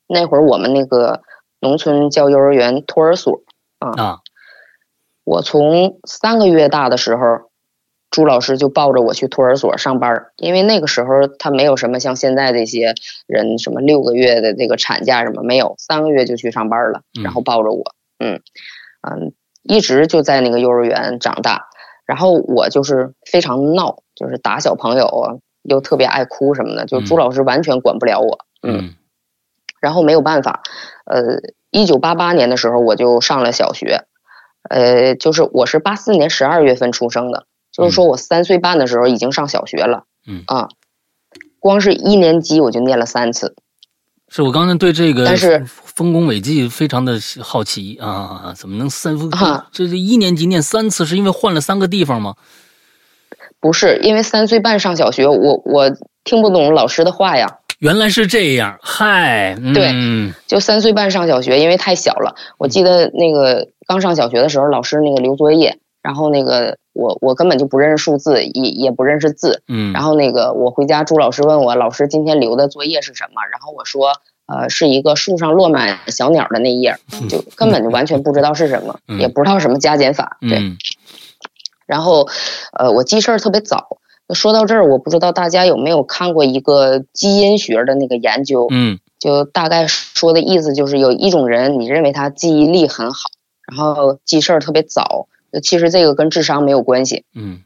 那会儿我们那个农村叫幼儿园托儿所。啊，我从三个月大的时候，朱老师就抱着我去托儿所上班，因为那个时候他没有什么像现在这些人什么六个月的这个产假什么没有，三个月就去上班了，嗯然后抱着我，嗯嗯，一直就在那个幼儿园长大。然后我就是非常闹，就是打小朋友啊，又特别爱哭什么的，就朱嗯。老师完全管不了我，嗯。嗯。然后没有办法，呃，一九八八年的时候我就上了小学，呃，就是我是八四年十二月份出生的，就是说我三岁半的时候已经上小学了，嗯。啊，光是一年级我就念了三次，是我刚才对这个但是丰功伟绩非常的好奇啊，怎么能三啊这这一年级念三次，是因为换了三个地方吗？不是因为三岁半上小学，我我听不懂老师的话呀，原来是这样，嗨，对嗯就三岁半上小学，因为太小了。我记得那个刚上小学的时候，老师那个留作业，然后那个我我根本就不认识数字，也也不认识字，嗯，然后那个我回家，朱老师问我，老师今天留的作业是什么？然后我说，呃，是一个树上落满小鸟的那一页，就根本就完全不知道是什么，嗯也不知道什么加减法。对，嗯然后，呃，我记事儿特别早。说到这儿，我不知道大家有没有看过一个基因学的那个研究，嗯就大概说的意思就是有一种人，你认为他记忆力很好，然后记事儿特别早，其实这个跟智商没有关系，嗯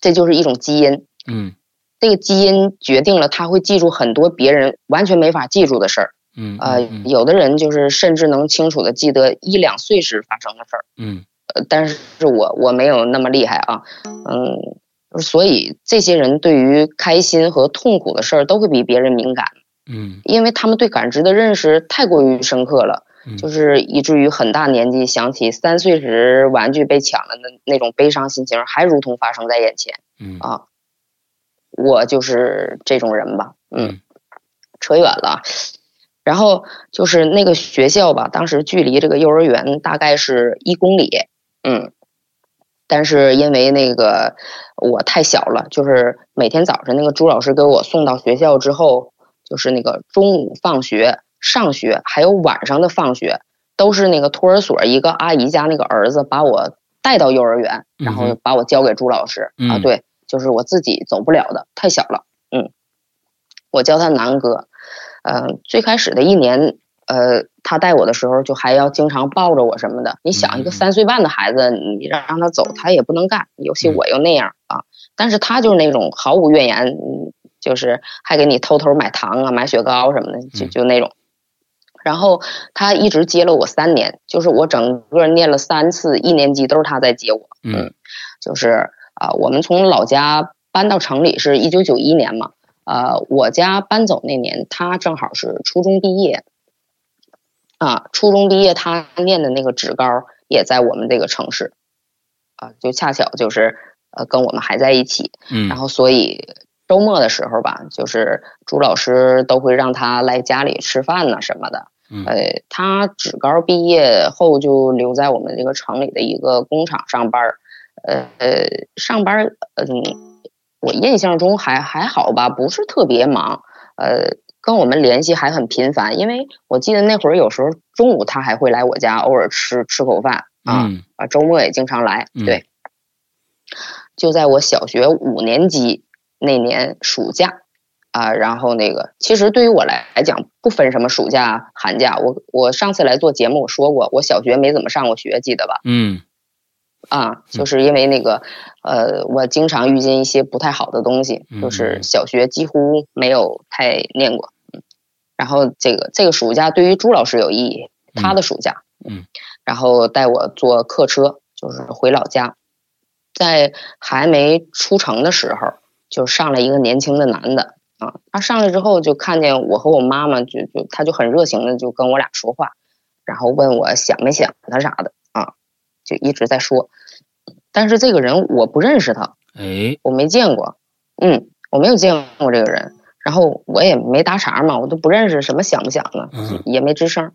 这就是一种基因。嗯这个基因决定了他会记住很多别人完全没法记住的事儿。嗯呃，嗯有的人就是甚至能清楚的记得一两岁时发生的事儿。嗯呃，但是我我没有那么厉害啊，嗯，所以这些人对于开心和痛苦的事儿都会比别人敏感，嗯因为他们对感知的认识太过于深刻了，嗯就是以至于很大年纪想起三岁时玩具被抢了的那种悲伤心情，还如同发生在眼前。嗯啊，我就是这种人吧，嗯，嗯扯远了。然后就是那个学校吧，当时距离这个幼儿园大概是一公里，嗯，但是因为那个我太小了，就是每天早晨那个朱老师给我送到学校之后，就是那个中午放学，上学还有晚上的放学，都是那个托儿所一个阿姨家那个儿子把我带到幼儿园，然后把我交给朱老师、啊。嗯对，就是我自己走不了的，太小了。嗯，我叫他南哥。呃，最开始的一年，呃，他带我的时候就还要经常抱着我什么的。你想，一个嗯三岁半的孩子，你让让他走，他也不能干，尤其我又那样啊。但是他就是那种毫无怨言，嗯，就是还给你偷偷买糖啊、买雪糕什么的，就嗯就那种。然后他一直接了我三年，就是我整个念了三次一年级都是他在接我。嗯就是啊、我们从老家搬到城里是一九九一年嘛，呃，我家搬走那年他正好是初中毕业，啊，初中毕业他念的那个职高也在我们这个城市，啊，就恰巧就是呃跟我们还在一起，嗯然后所以周末的时候吧，就是朱老师都会让他来家里吃饭呐什么的。嗯。呃，他职高毕业后就留在我们这个城里的一个工厂上班儿，呃呃，上班儿嗯，我印象中还还好吧，不是特别忙，呃，跟我们联系还很频繁，因为我记得那会儿有时候中午他还会来我家，偶尔吃吃口饭啊，嗯啊，周末也经常来。嗯。对，就在我小学五年级那年暑假啊，然后那个其实对于我来来讲不分什么暑假寒假，我我上次来做节目我说过，我小学没怎么上过学，记得吧？嗯。啊，就是因为那个呃，我经常遇见一些不太好的东西，嗯就是小学几乎没有太念过。嗯，然后这个这个暑假对于朱老师有意义，他的暑假，嗯，然后带我坐客车，就是回老家，在还没出城的时候，就上来一个年轻的男的啊，他上来之后就看见我和我妈妈，就就他就很热情的就跟我俩说话，然后问我想没想他啥的啊，就一直在说，但是这个人我不认识他，哎我没见过，嗯，我没有见过这个人，然后我也没搭茬嘛，我都不认识，什么想不想呢嗯？也没吱声。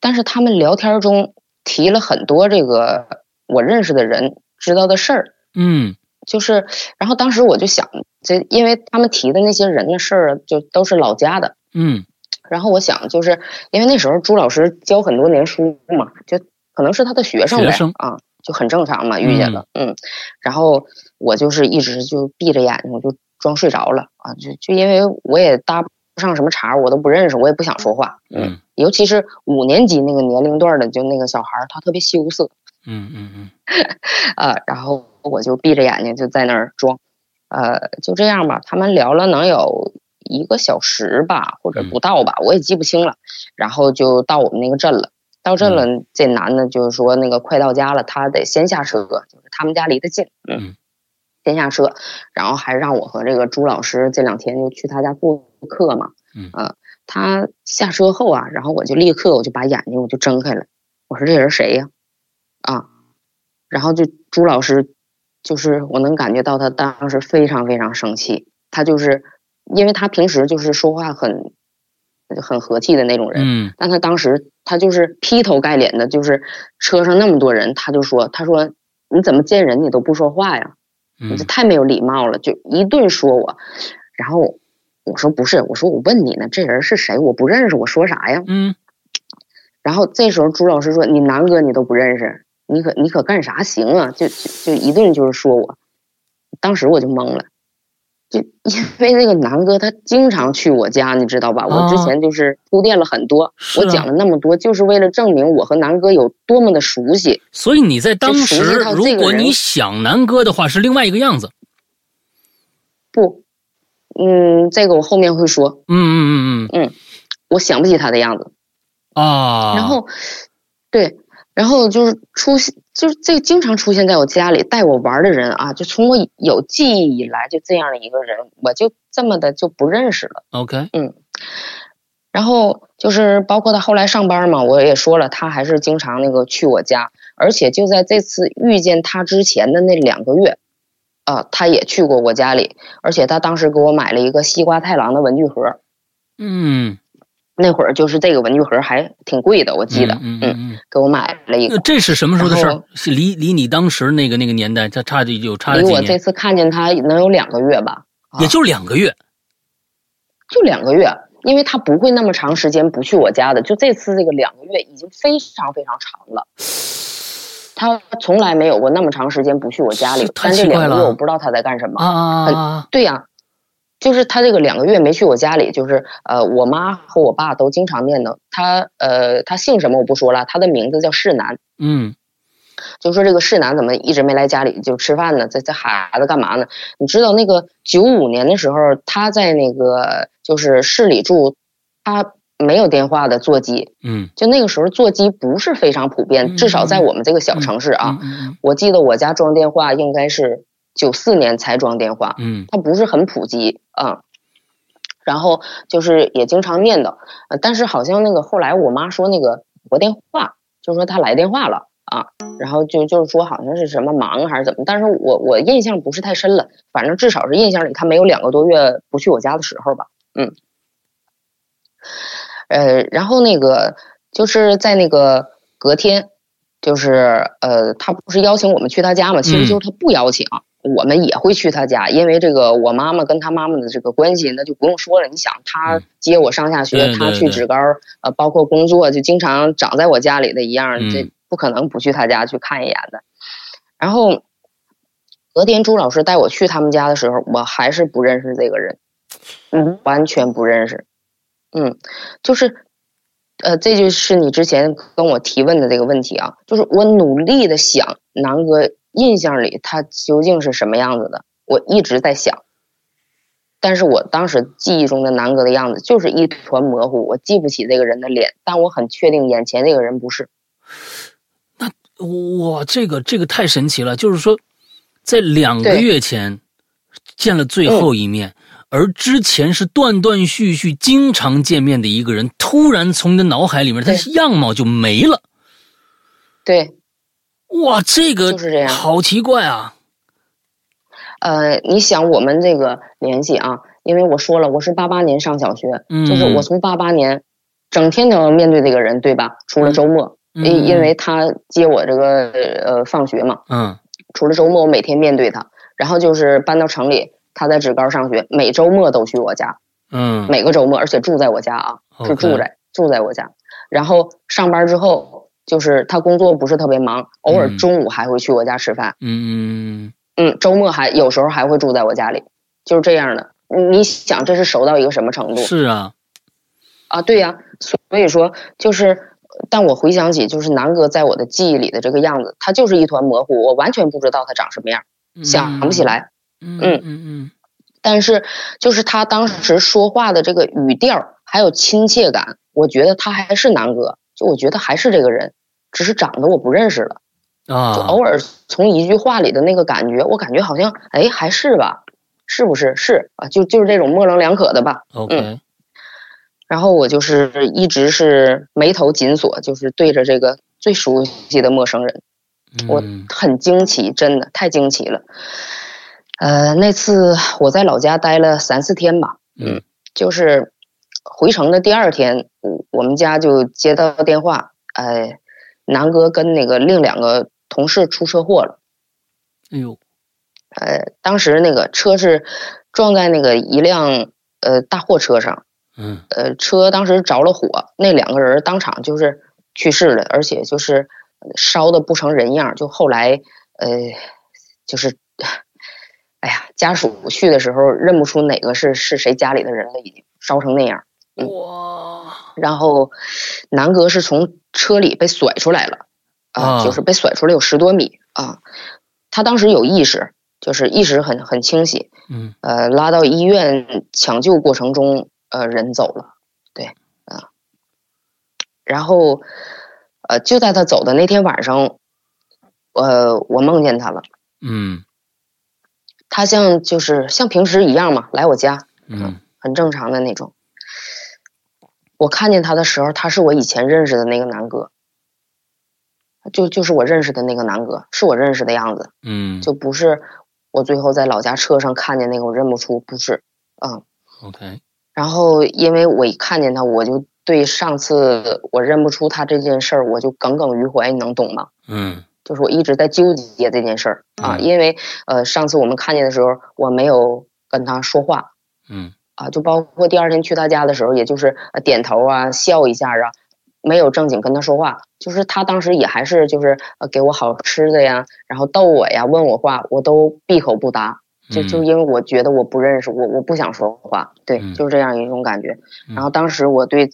但是他们聊天中提了很多这个我认识的人知道的事儿，嗯就是，然后当时我就想，这因为他们提的那些人的事儿，就都是老家的。嗯然后我想，就是因为那时候朱老师教很多年书嘛，就可能是他的学生呗生啊，就很正常嘛，遇见了，嗯然后我就是一直就闭着眼睛，我就装睡着了啊，就就因为我也搭不上什么茬儿，我都不认识，我也不想说话，嗯尤其是五年级那个年龄段的，就那个小孩儿，他特别羞涩，嗯嗯嗯 啊，然后我就闭着眼睛就在那儿装，呃，就这样吧，他们聊了能有一个小时吧，或者不到吧，我也记不清了。然后就到我们那个镇了，到镇了，这男的就是说那个快到家了，他得先下车，就是他们家离得近，嗯嗯，先下车，然后还让我和这个朱老师这两天就去他家做客嘛，嗯呃，他下车后啊，然后我就立刻我就把眼睛我就睁开了，我说这人谁呀？啊，然后就朱老师，就是我能感觉到他当时非常非常生气，他就是因为他平时就是说话很很和气的那种人，嗯但他当时他就是劈头盖脸的，就是车上那么多人，他就说，他说你怎么见人你都不说话呀？你这嗯太没有礼貌了，就一顿说我，然后我说不是，我说我问你呢，这人是谁？我不认识，我说啥呀？嗯然后这时候朱老师说：“你南哥你都不认识，你可你可干啥行啊？”就就就一顿就是说我，当时我就懵了，就 因为那个南哥他经常去我家，你知道吧？我之前就是铺垫了很多，我讲了那么多，就是为了证明我和南哥有多么的熟悉。所以你在当时，如果你想南哥的话，是另外一个样子。不，嗯，这个我后面会说，嗯嗯嗯嗯嗯我想不起他的样子。嗯啊，然后，对，然后就是出现，就是这个经常出现在我家里带我玩的人啊，就从我有记忆以来就这样的一个人，我就这么的就不认识了。OK，嗯。然后就是包括他后来上班嘛，我也说了，他还是经常那个去我家，而且就在这次遇见他之前的那两个月，啊、他也去过我家里，而且他当时给我买了一个西瓜太郎的文具盒，嗯，那会儿就是这个文具盒还挺贵的，我记得，嗯嗯嗯。给我买了一个。这是什么时候的事儿？是离离你当时那个那个年代，它差距有差了离我这？次看见他能有两个月吧，啊也就两个月。就两个月。因为他不会那么长时间不去我家的，就这次这个两个月已经非常非常长了。他从来没有过那么长时间不去我家里，太但这两个月我不知道他在干什么。啊啊啊啊！就是他这个两个月没去我家里，就是呃，我妈和我爸都经常念叨他，呃，他姓什么我不说了，他的名字叫世南，嗯。就说这个世南怎么一直没来家里就吃饭呢？这这孩子干嘛呢？你知道那个九五年的时候，他在那个就是市里住，他没有电话的座机，嗯。就那个时候座机不是非常普遍，嗯至少在我们这个小城市啊，我记得我家装电话应该是九四年才装电话，嗯它不是很普及啊。然后就是也经常念叨，呃，但是好像那个后来我妈说那个拨电话，就说他来电话了啊，然后就就是说好像是什么忙还是怎么，但是我我印象不是太深了，反正至少是印象里他没有两个多月不去我家的时候吧，嗯，呃，然后那个就是在那个隔天，就是呃，他不是邀请我们去他家嘛？其实就是他不邀请，我们也会去他家，因为这个我妈妈跟他妈妈的这个关系，那就不用说了。你想，他嗯接我上下学，他去职高，呃，包括工作，就经常长在我家里的一样，嗯这不可能不去他家去看一眼的。然后隔天朱老师带我去他们家的时候，我还是不认识这个人，嗯，完全不认识。嗯，就是，呃，这就是你之前跟我提问的这个问题啊，就是我努力的想南哥印象里他究竟是什么样子的，我一直在想，但是我当时记忆中的南哥的样子就是一团模糊，我记不起这个人的脸，但我很确定眼前这个人不是。那哇，这个这个太神奇了！就是说，在两个月前见了最后一面，而之前是断断续续、经常见面的一个人，突然从你的脑海里面，他对样貌就没了。对，哇，这个就是这样。好奇怪啊！呃，你想我们这个联系啊，因为我说了，我是八八年上小学，嗯。就是我从八八年整天都要面对这个人，对吧？除了周末，嗯。因、因为他接我这个呃放学嘛，嗯。除了周末我每天面对他，然后就是搬到城里，他在职高上学，每周末都去我家，嗯，每个周末，而且住在我家啊，是住在住在我家。然后上班之后，就是他工作不是特别忙，偶尔嗯中午还会去我家吃饭。嗯嗯，周末还有时候还会住在我家里，就是这样的。你想，这是熟到一个什么程嗯，度是啊，啊？对呀、所以说就是，但我回想起，就是南哥在我的记忆里的这个样子，他就是一团模糊，我完全不知道他长什么样，想不起。来。嗯嗯嗯嗯但是就是他当时说话的这个语调，还有亲切感，我觉得他还是南哥，就我觉得还是这个人，只是长得我不认识了。嗯啊，就偶尔从一句话里的那个感觉，我感觉好像哎还是吧，是不是是啊？就就是这种模棱两可的吧。OK，然后我就是一直是眉头紧锁，就是对着这个最熟悉的陌生人，我嗯很惊奇，真的太惊奇了。呃，那次我在老家待了三四天吧，嗯就是回城的第二天，我我们家就接到电话，哎，南哥跟那个另两个同事出车祸了。哎呦，呃，当时那个车是撞在那个一辆呃大货车上，嗯呃，车当时着了火，那两个人当场就是去世了，而且就是烧的不成人样，就后来呃，就是，哎呀，家属去的时候认不出哪个是是谁家里的人了，已经烧成那样。嗯。哇，然后南哥是从车里被甩出来了，啊，啊。就是被甩出来有十多米啊。他当时有意识，就是意识很很清晰，嗯。呃，拉到医院抢救过程中，呃，人走了，对，啊，然后，呃，就在他走的那天晚上，呃，我梦见他了，嗯。他像就是像平时一样嘛，来我家，嗯。很正常的那种。我看见他的时候，他是我以前认识的那个南哥，就就是我认识的那个南哥，是我认识的样子，嗯，就不是我最后在老家车上看见那个，我认不出，不是，嗯。OK，然后因为我一看见他，我就对上次我认不出他这件事儿，我就耿耿于怀，你能懂吗？嗯。就是我一直在纠结这件事儿啊，嗯因为呃上次我们看见的时候，我没有跟他说话嗯啊，就包括第二天去他家的时候，也就是呃点头啊，笑一下啊，没有正经跟他说话。就是他当时也还是就是呃给我好吃的呀，然后逗我呀，问我话，我都闭口不答。就就因为我觉得我不认识我，我不想说话，对，就是这样一种感觉。然后当时我对，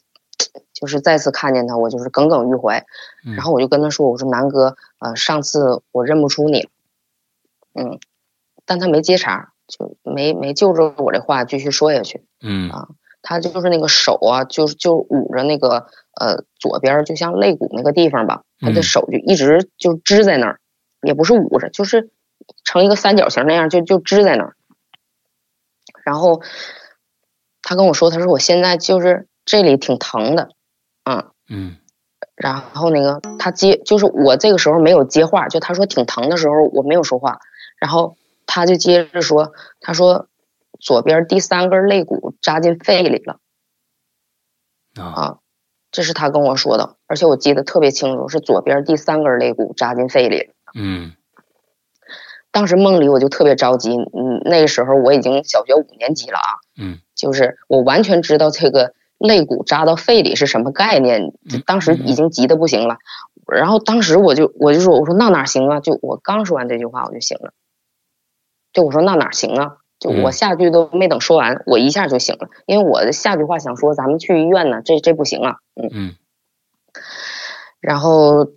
就是再次看见他，我就是耿耿于怀。然后我就跟他说：“我说南哥，呃，上次我认不出你，嗯，但他没接茬，就没没就着我这话继续说下去。嗯啊，他就是那个手啊，就就捂着那个呃左边，就像肋骨那个地方吧，他的手就一直就支在那儿，也不是捂着，就是。”成一个三角形那样，就就支在那儿。然后他跟我说：“他说我现在就是这里挺疼的，嗯嗯。然后那个他接，就是我这个时候没有接话，就他说挺疼的时候，我没有说话。然后他就接着说：他说左边第三根肋骨扎进肺里了。啊，这是他跟我说的，而且我记得特别清楚，是左边第三根肋骨扎进肺里。嗯。当时梦里我就特别着急，嗯，那个时候我已经小学五年级了啊，嗯，就是我完全知道这个肋骨扎到肺里是什么概念，当时已经急得不行了，然后当时我就我就说我说那哪行啊？就我刚说完这句话我就醒了，就我说那哪行啊？就我下句都没等说完，我一下就醒了，因为我的下句话想说咱们去医院呢，这这不行啊，嗯嗯，然后。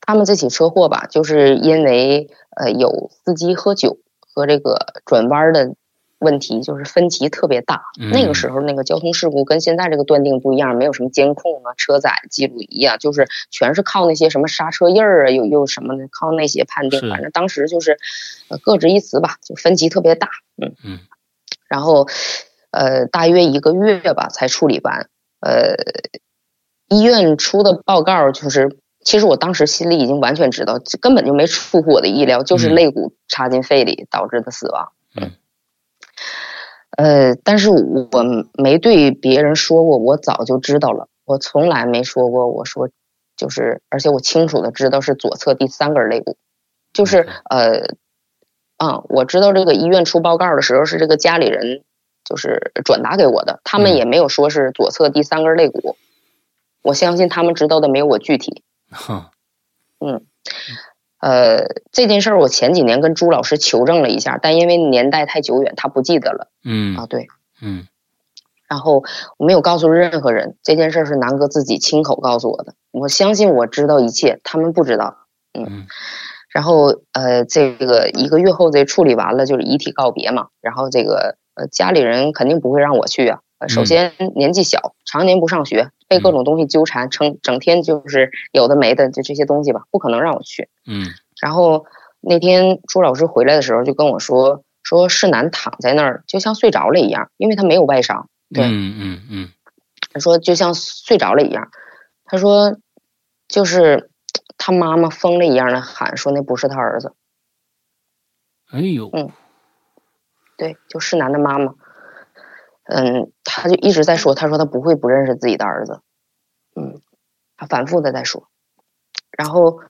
他们这起车祸吧，就是因为呃有司机喝酒和这个转弯的问题，就是分歧特别大。那个时候那个交通事故跟现在这个断定不一样，没有什么监控啊、车载记录仪啊，就是全是靠那些什么刹车印儿啊，又又什么的，靠那些判定。反正当时就是呃各执一词吧，就分歧特别大。嗯嗯。然后呃大约一个月吧才处理完。呃，医院出的报告就是。其实我当时心里已经完全知道，根本就没出乎我的意料，就是肋骨插进肺里导致的死亡。嗯，呃，但是我没对别人说过，我早就知道了。我从来没说过，我说就是，而且我清楚的知道是左侧第三根肋骨，就是呃，啊，我知道这个医院出报告的时候是这个家里人就是转达给我的，他们也没有说是左侧第三根肋骨，我相信他们知道的没有我具体。哈，嗯，呃，这件事儿我前几年跟朱老师求证了一下，但因为年代太久远，他不记得了。嗯啊，对，嗯，然后我没有告诉任何人，这件事儿是南哥自己亲口告诉我的。我相信我知道一切，他们不知道。嗯，然后呃，这个一个月后这处理完了，就是遗体告别嘛。然后这个呃，家里人肯定不会让我去啊。首先年纪小，常年不上学。被各种东西纠缠，成整天就是有的没的，就这些东西吧，不可能让我去。嗯。然后那天朱老师回来的时候，就跟我说，说世南躺在那儿就像睡着了一样，因为他没有外伤。对，嗯嗯嗯。他说就像睡着了一样，他说就是他妈妈疯了一样的喊说那不是他儿子。哎呦。嗯。对，就世南的妈妈。嗯，他就一直在说，他说他不会不认识自己的儿子，嗯，他反复的在说，然后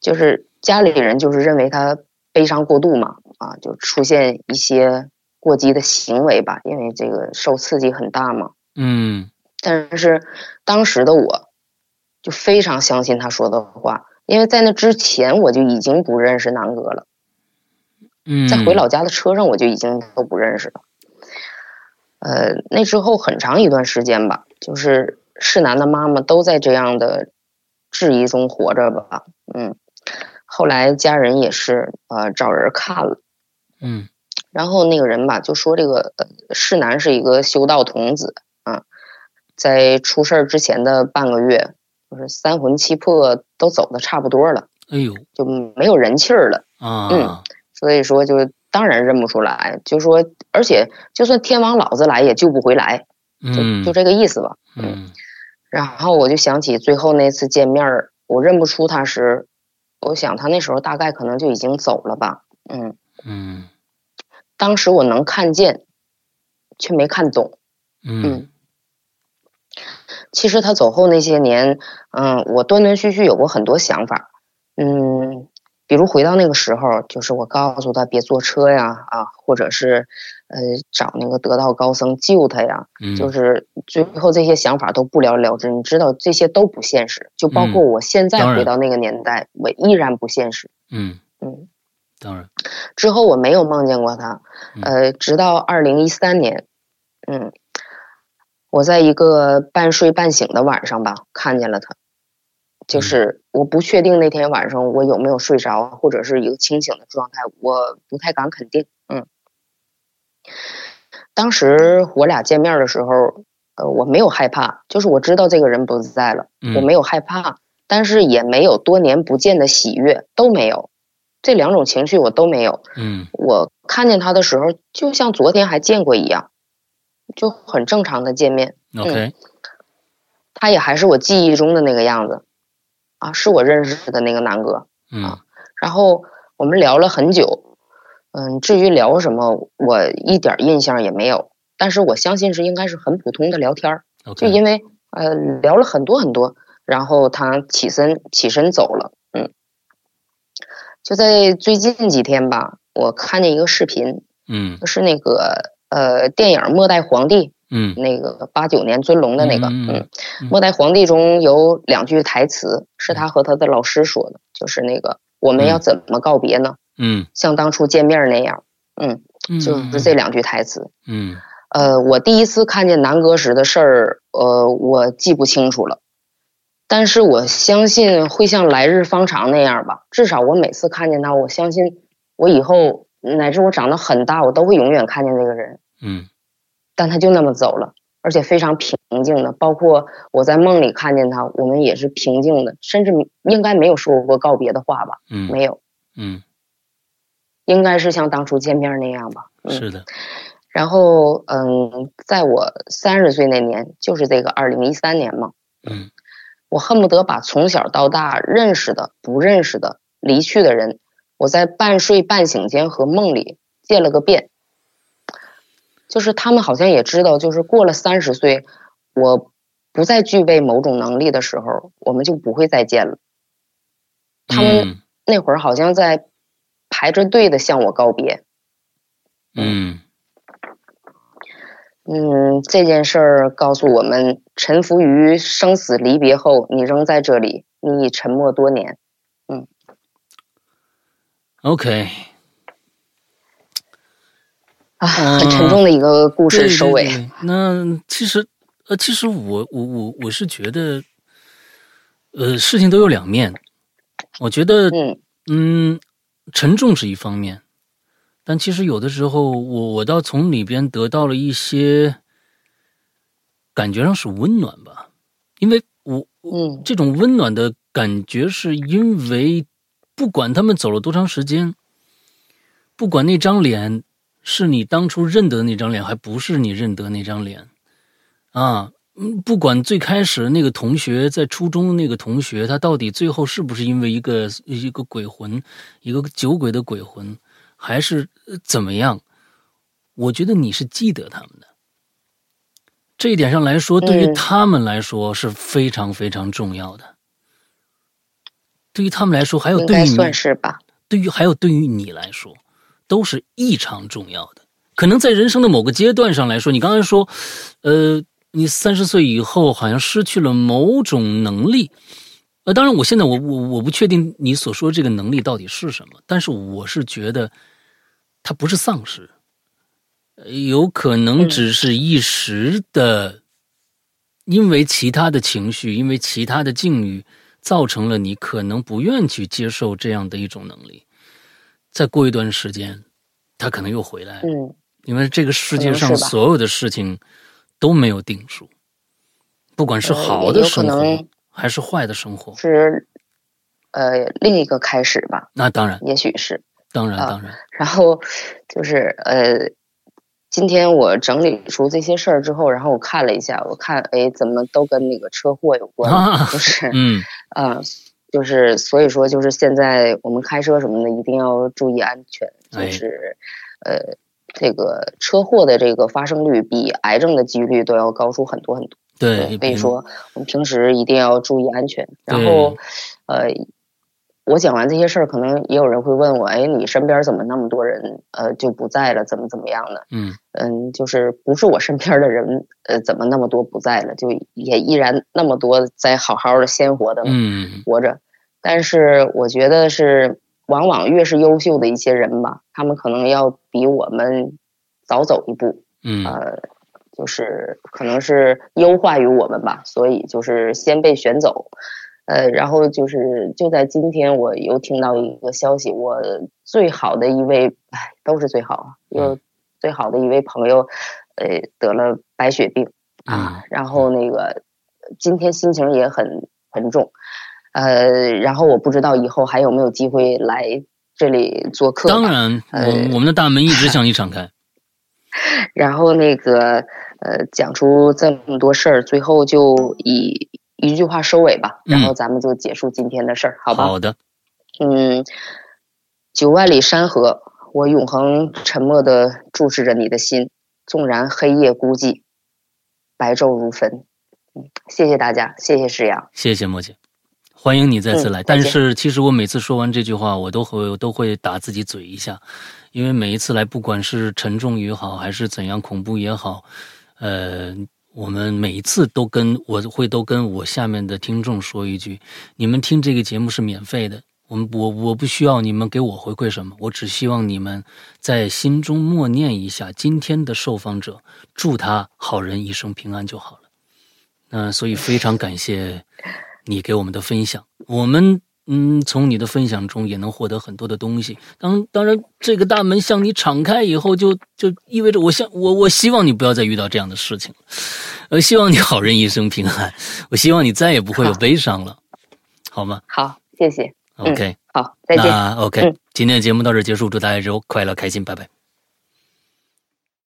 就是家里人就是认为他悲伤过度嘛，啊，就出现一些过激的行为吧，因为这个受刺激很大嘛，嗯，但是当时的我就非常相信他说的话，因为在那之前我就已经不认识南哥了，嗯，在回老家的车上我就已经都不认识了。呃，那之后很长一段时间吧，就是世南的妈妈都在这样的质疑中活着吧。嗯，后来家人也是呃找人看了，嗯，然后那个人吧就说这个世南是一个修道童子啊，在出事儿之前的半个月，就是三魂七魄都走的差不多了，哎呦，就没有人气儿了啊。嗯，所以说就。当然认不出来，就说，而且就算天王老子来也救不回来，就就这个意思吧。嗯，然后我就想起最后那次见面我认不出他时，我想他那时候大概可能就已经走了吧。嗯嗯，当时我能看见，却没看懂。嗯，其实他走后那些年，嗯，我断断续续有过很多想法。嗯。比如回到那个时候，就是我告诉他别坐车呀，啊，或者是，呃找那个得道高僧救他呀，嗯，就是最后这些想法都不了了之。你知道这些都不现实，就包括我现在回到那个年代，我依然不现实。嗯，嗯，当然，之后我没有梦见过他，嗯呃，直到二零一三年，嗯，我在一个半睡半醒的晚上吧，看见了他，就是我不确定那天晚上我有没有睡着，或者是一个清醒的状态，我不太敢肯定，嗯。当时我俩见面的时候，呃，我没有害怕，就是我知道这个人不在了，嗯我没有害怕，但是也没有多年不见的喜悦，都没有，这两种情绪我都没有。嗯我看见他的时候，就像昨天还见过一样，就很正常的见面。，OK，他也还是我记忆中的那个样子，啊，是我认识的那个南哥。啊然后我们聊了很久，嗯，至于聊什么，我一点印象也没有。但是我相信是应该是很普通的聊天儿，就因为呃聊了很多很多，然后他起身起身走了，嗯，就在最近几天吧，我看见一个视频，嗯是那个呃电影《末代皇帝》嗯那个八九年尊龙的那个，嗯末代皇帝》中有两句台词是他和他的老师说的，就是那个我们要怎么告别呢？嗯像当初见面那样，嗯，嗯，就是这两句台词。嗯呃，我第一次看见南哥时的事儿，呃，我记不清楚了，但是我相信会像来日方长那样吧。至少我每次看见他，我相信我以后乃至我长得很大，我都会永远看见那个人。嗯但他就那么走了，而且非常平静的。包括我在梦里看见他，我们也是平静的，甚至应该没有说过告别的话吧？嗯没有，嗯，应该是像当初见面那样吧？嗯。是的，然后，嗯，在我三十岁那年，就是这个二零一三年嘛，嗯我恨不得把从小到大认识的、不认识的、离去的人，我在半睡半醒间和梦里见了个遍。就是他们好像也知道，就是过了三十岁，我不再具备某种能力的时候，我们就不会再见了。他们嗯那会儿好像在排着队的向我告别。嗯嗯，这件事儿告诉我们，臣服于生死离别后，你仍在这里，你已沉默多年。嗯，OK，啊，嗯很沉重的一个故对事收尾。对对那其实呃，其实我我我我是觉得，呃，事情都有两面。我觉得，嗯嗯，沉重是一方面，但其实有的时候，我我倒从里边得到了一些感觉上是温暖吧，因为我嗯这种温暖的感觉，是因为不管他们走了多长时间，不管那张脸是你当初认得的那张脸，还不是你认得那张脸，啊，嗯，不管最开始那个同学在初中那个同学，他到底最后是不是因为一个一个鬼魂，一个酒鬼的鬼魂，还是呃怎么样？我觉得你是记得他们的。这一点上来说，对于嗯他们来说是非常非常重要的。对于他们来说，还有对于你，算是吧。对于还有对于你来说，都是异常重要的。可能在人生的某个阶段上来说，你刚才说，呃，你三十岁以后好像失去了某种能力。呃，当然，我现在我我我不确定你所说这个能力到底是什么，但是我是觉得它不是丧失，呃有可能嗯只是一时的，因为其他的情绪，因为其他的境遇，造成了你可能不愿去接受这样的一种能力。再过一段时间，他可能又回来了，嗯因为这个世界上所有的事情都没有定数，不管是呃好的生活能还是坏的生活，是呃另一个开始吧，那当然，也许是。当然，啊当然，然后就是呃，今天我整理出这些事儿之后，然后我看了一下，我看哎怎么都跟那个车祸有关，啊就是嗯啊、就是所以说就是现在我们开车什么的一定要注意安全，哎就是、呃这个车祸的这个发生率比癌症的几率都要高出很多很多。对，所以说我们平时一定要注意安全。然后呃我讲完这些事儿，可能也有人会问我，哎，你身边怎么那么多人呃就不在了，怎么怎么样的？嗯嗯，就是不是我身边的人，呃，怎么那么多不在了？就也依然那么多在好好的鲜活的嗯活着。但是我觉得是，往往越是优秀的一些人吧，他们可能要比我们早走一步，嗯呃，就是可能是优化于我们吧，所以就是先被选走。呃，然后就是就在今天，我又听到一个消息，我最好的一位，哎，都是最好啊，又最好的一位朋友，呃，得了白血病啊，然后那个今天心情也很沉重，呃，然后我不知道以后还有没有机会来这里做客。当然，呃我我们的大门一直 向你敞开。然后那个呃，讲出这么多事儿，最后就以一句话收尾吧，嗯然后咱们就结束今天的事儿，好吧？好的，嗯，九万里山河，我永恒沉默的注视着你的心，纵然黑夜孤寂，白昼如焚。嗯，谢谢大家，谢谢石阳。谢谢莫姐，欢迎你再次来。嗯但是其实我每次说完这句话，我都会都会打自己嘴一下，因为每一次来，不管是沉重也好，还是怎样恐怖也好，呃，我们每一次都跟我会都跟我下面的听众说一句：你们听这个节目是免费的。我们我我不需要你们给我回馈什么，我只希望你们在心中默念一下今天的受访者，祝他好人一生平安就好了。那所以非常感谢你给我们的分享，我们嗯从你的分享中也能获得很多的东西。当当然，这个大门向你敞开以后就，就意味着我向我我希望你不要再遇到这样的事情，呃，希望你好人一生平安，我希望你再也不会有悲伤了，好吗好，谢谢。嗯？OK，、好，再见。那 OK，、嗯今天的节目到这结束，祝大家周快乐开心，拜拜。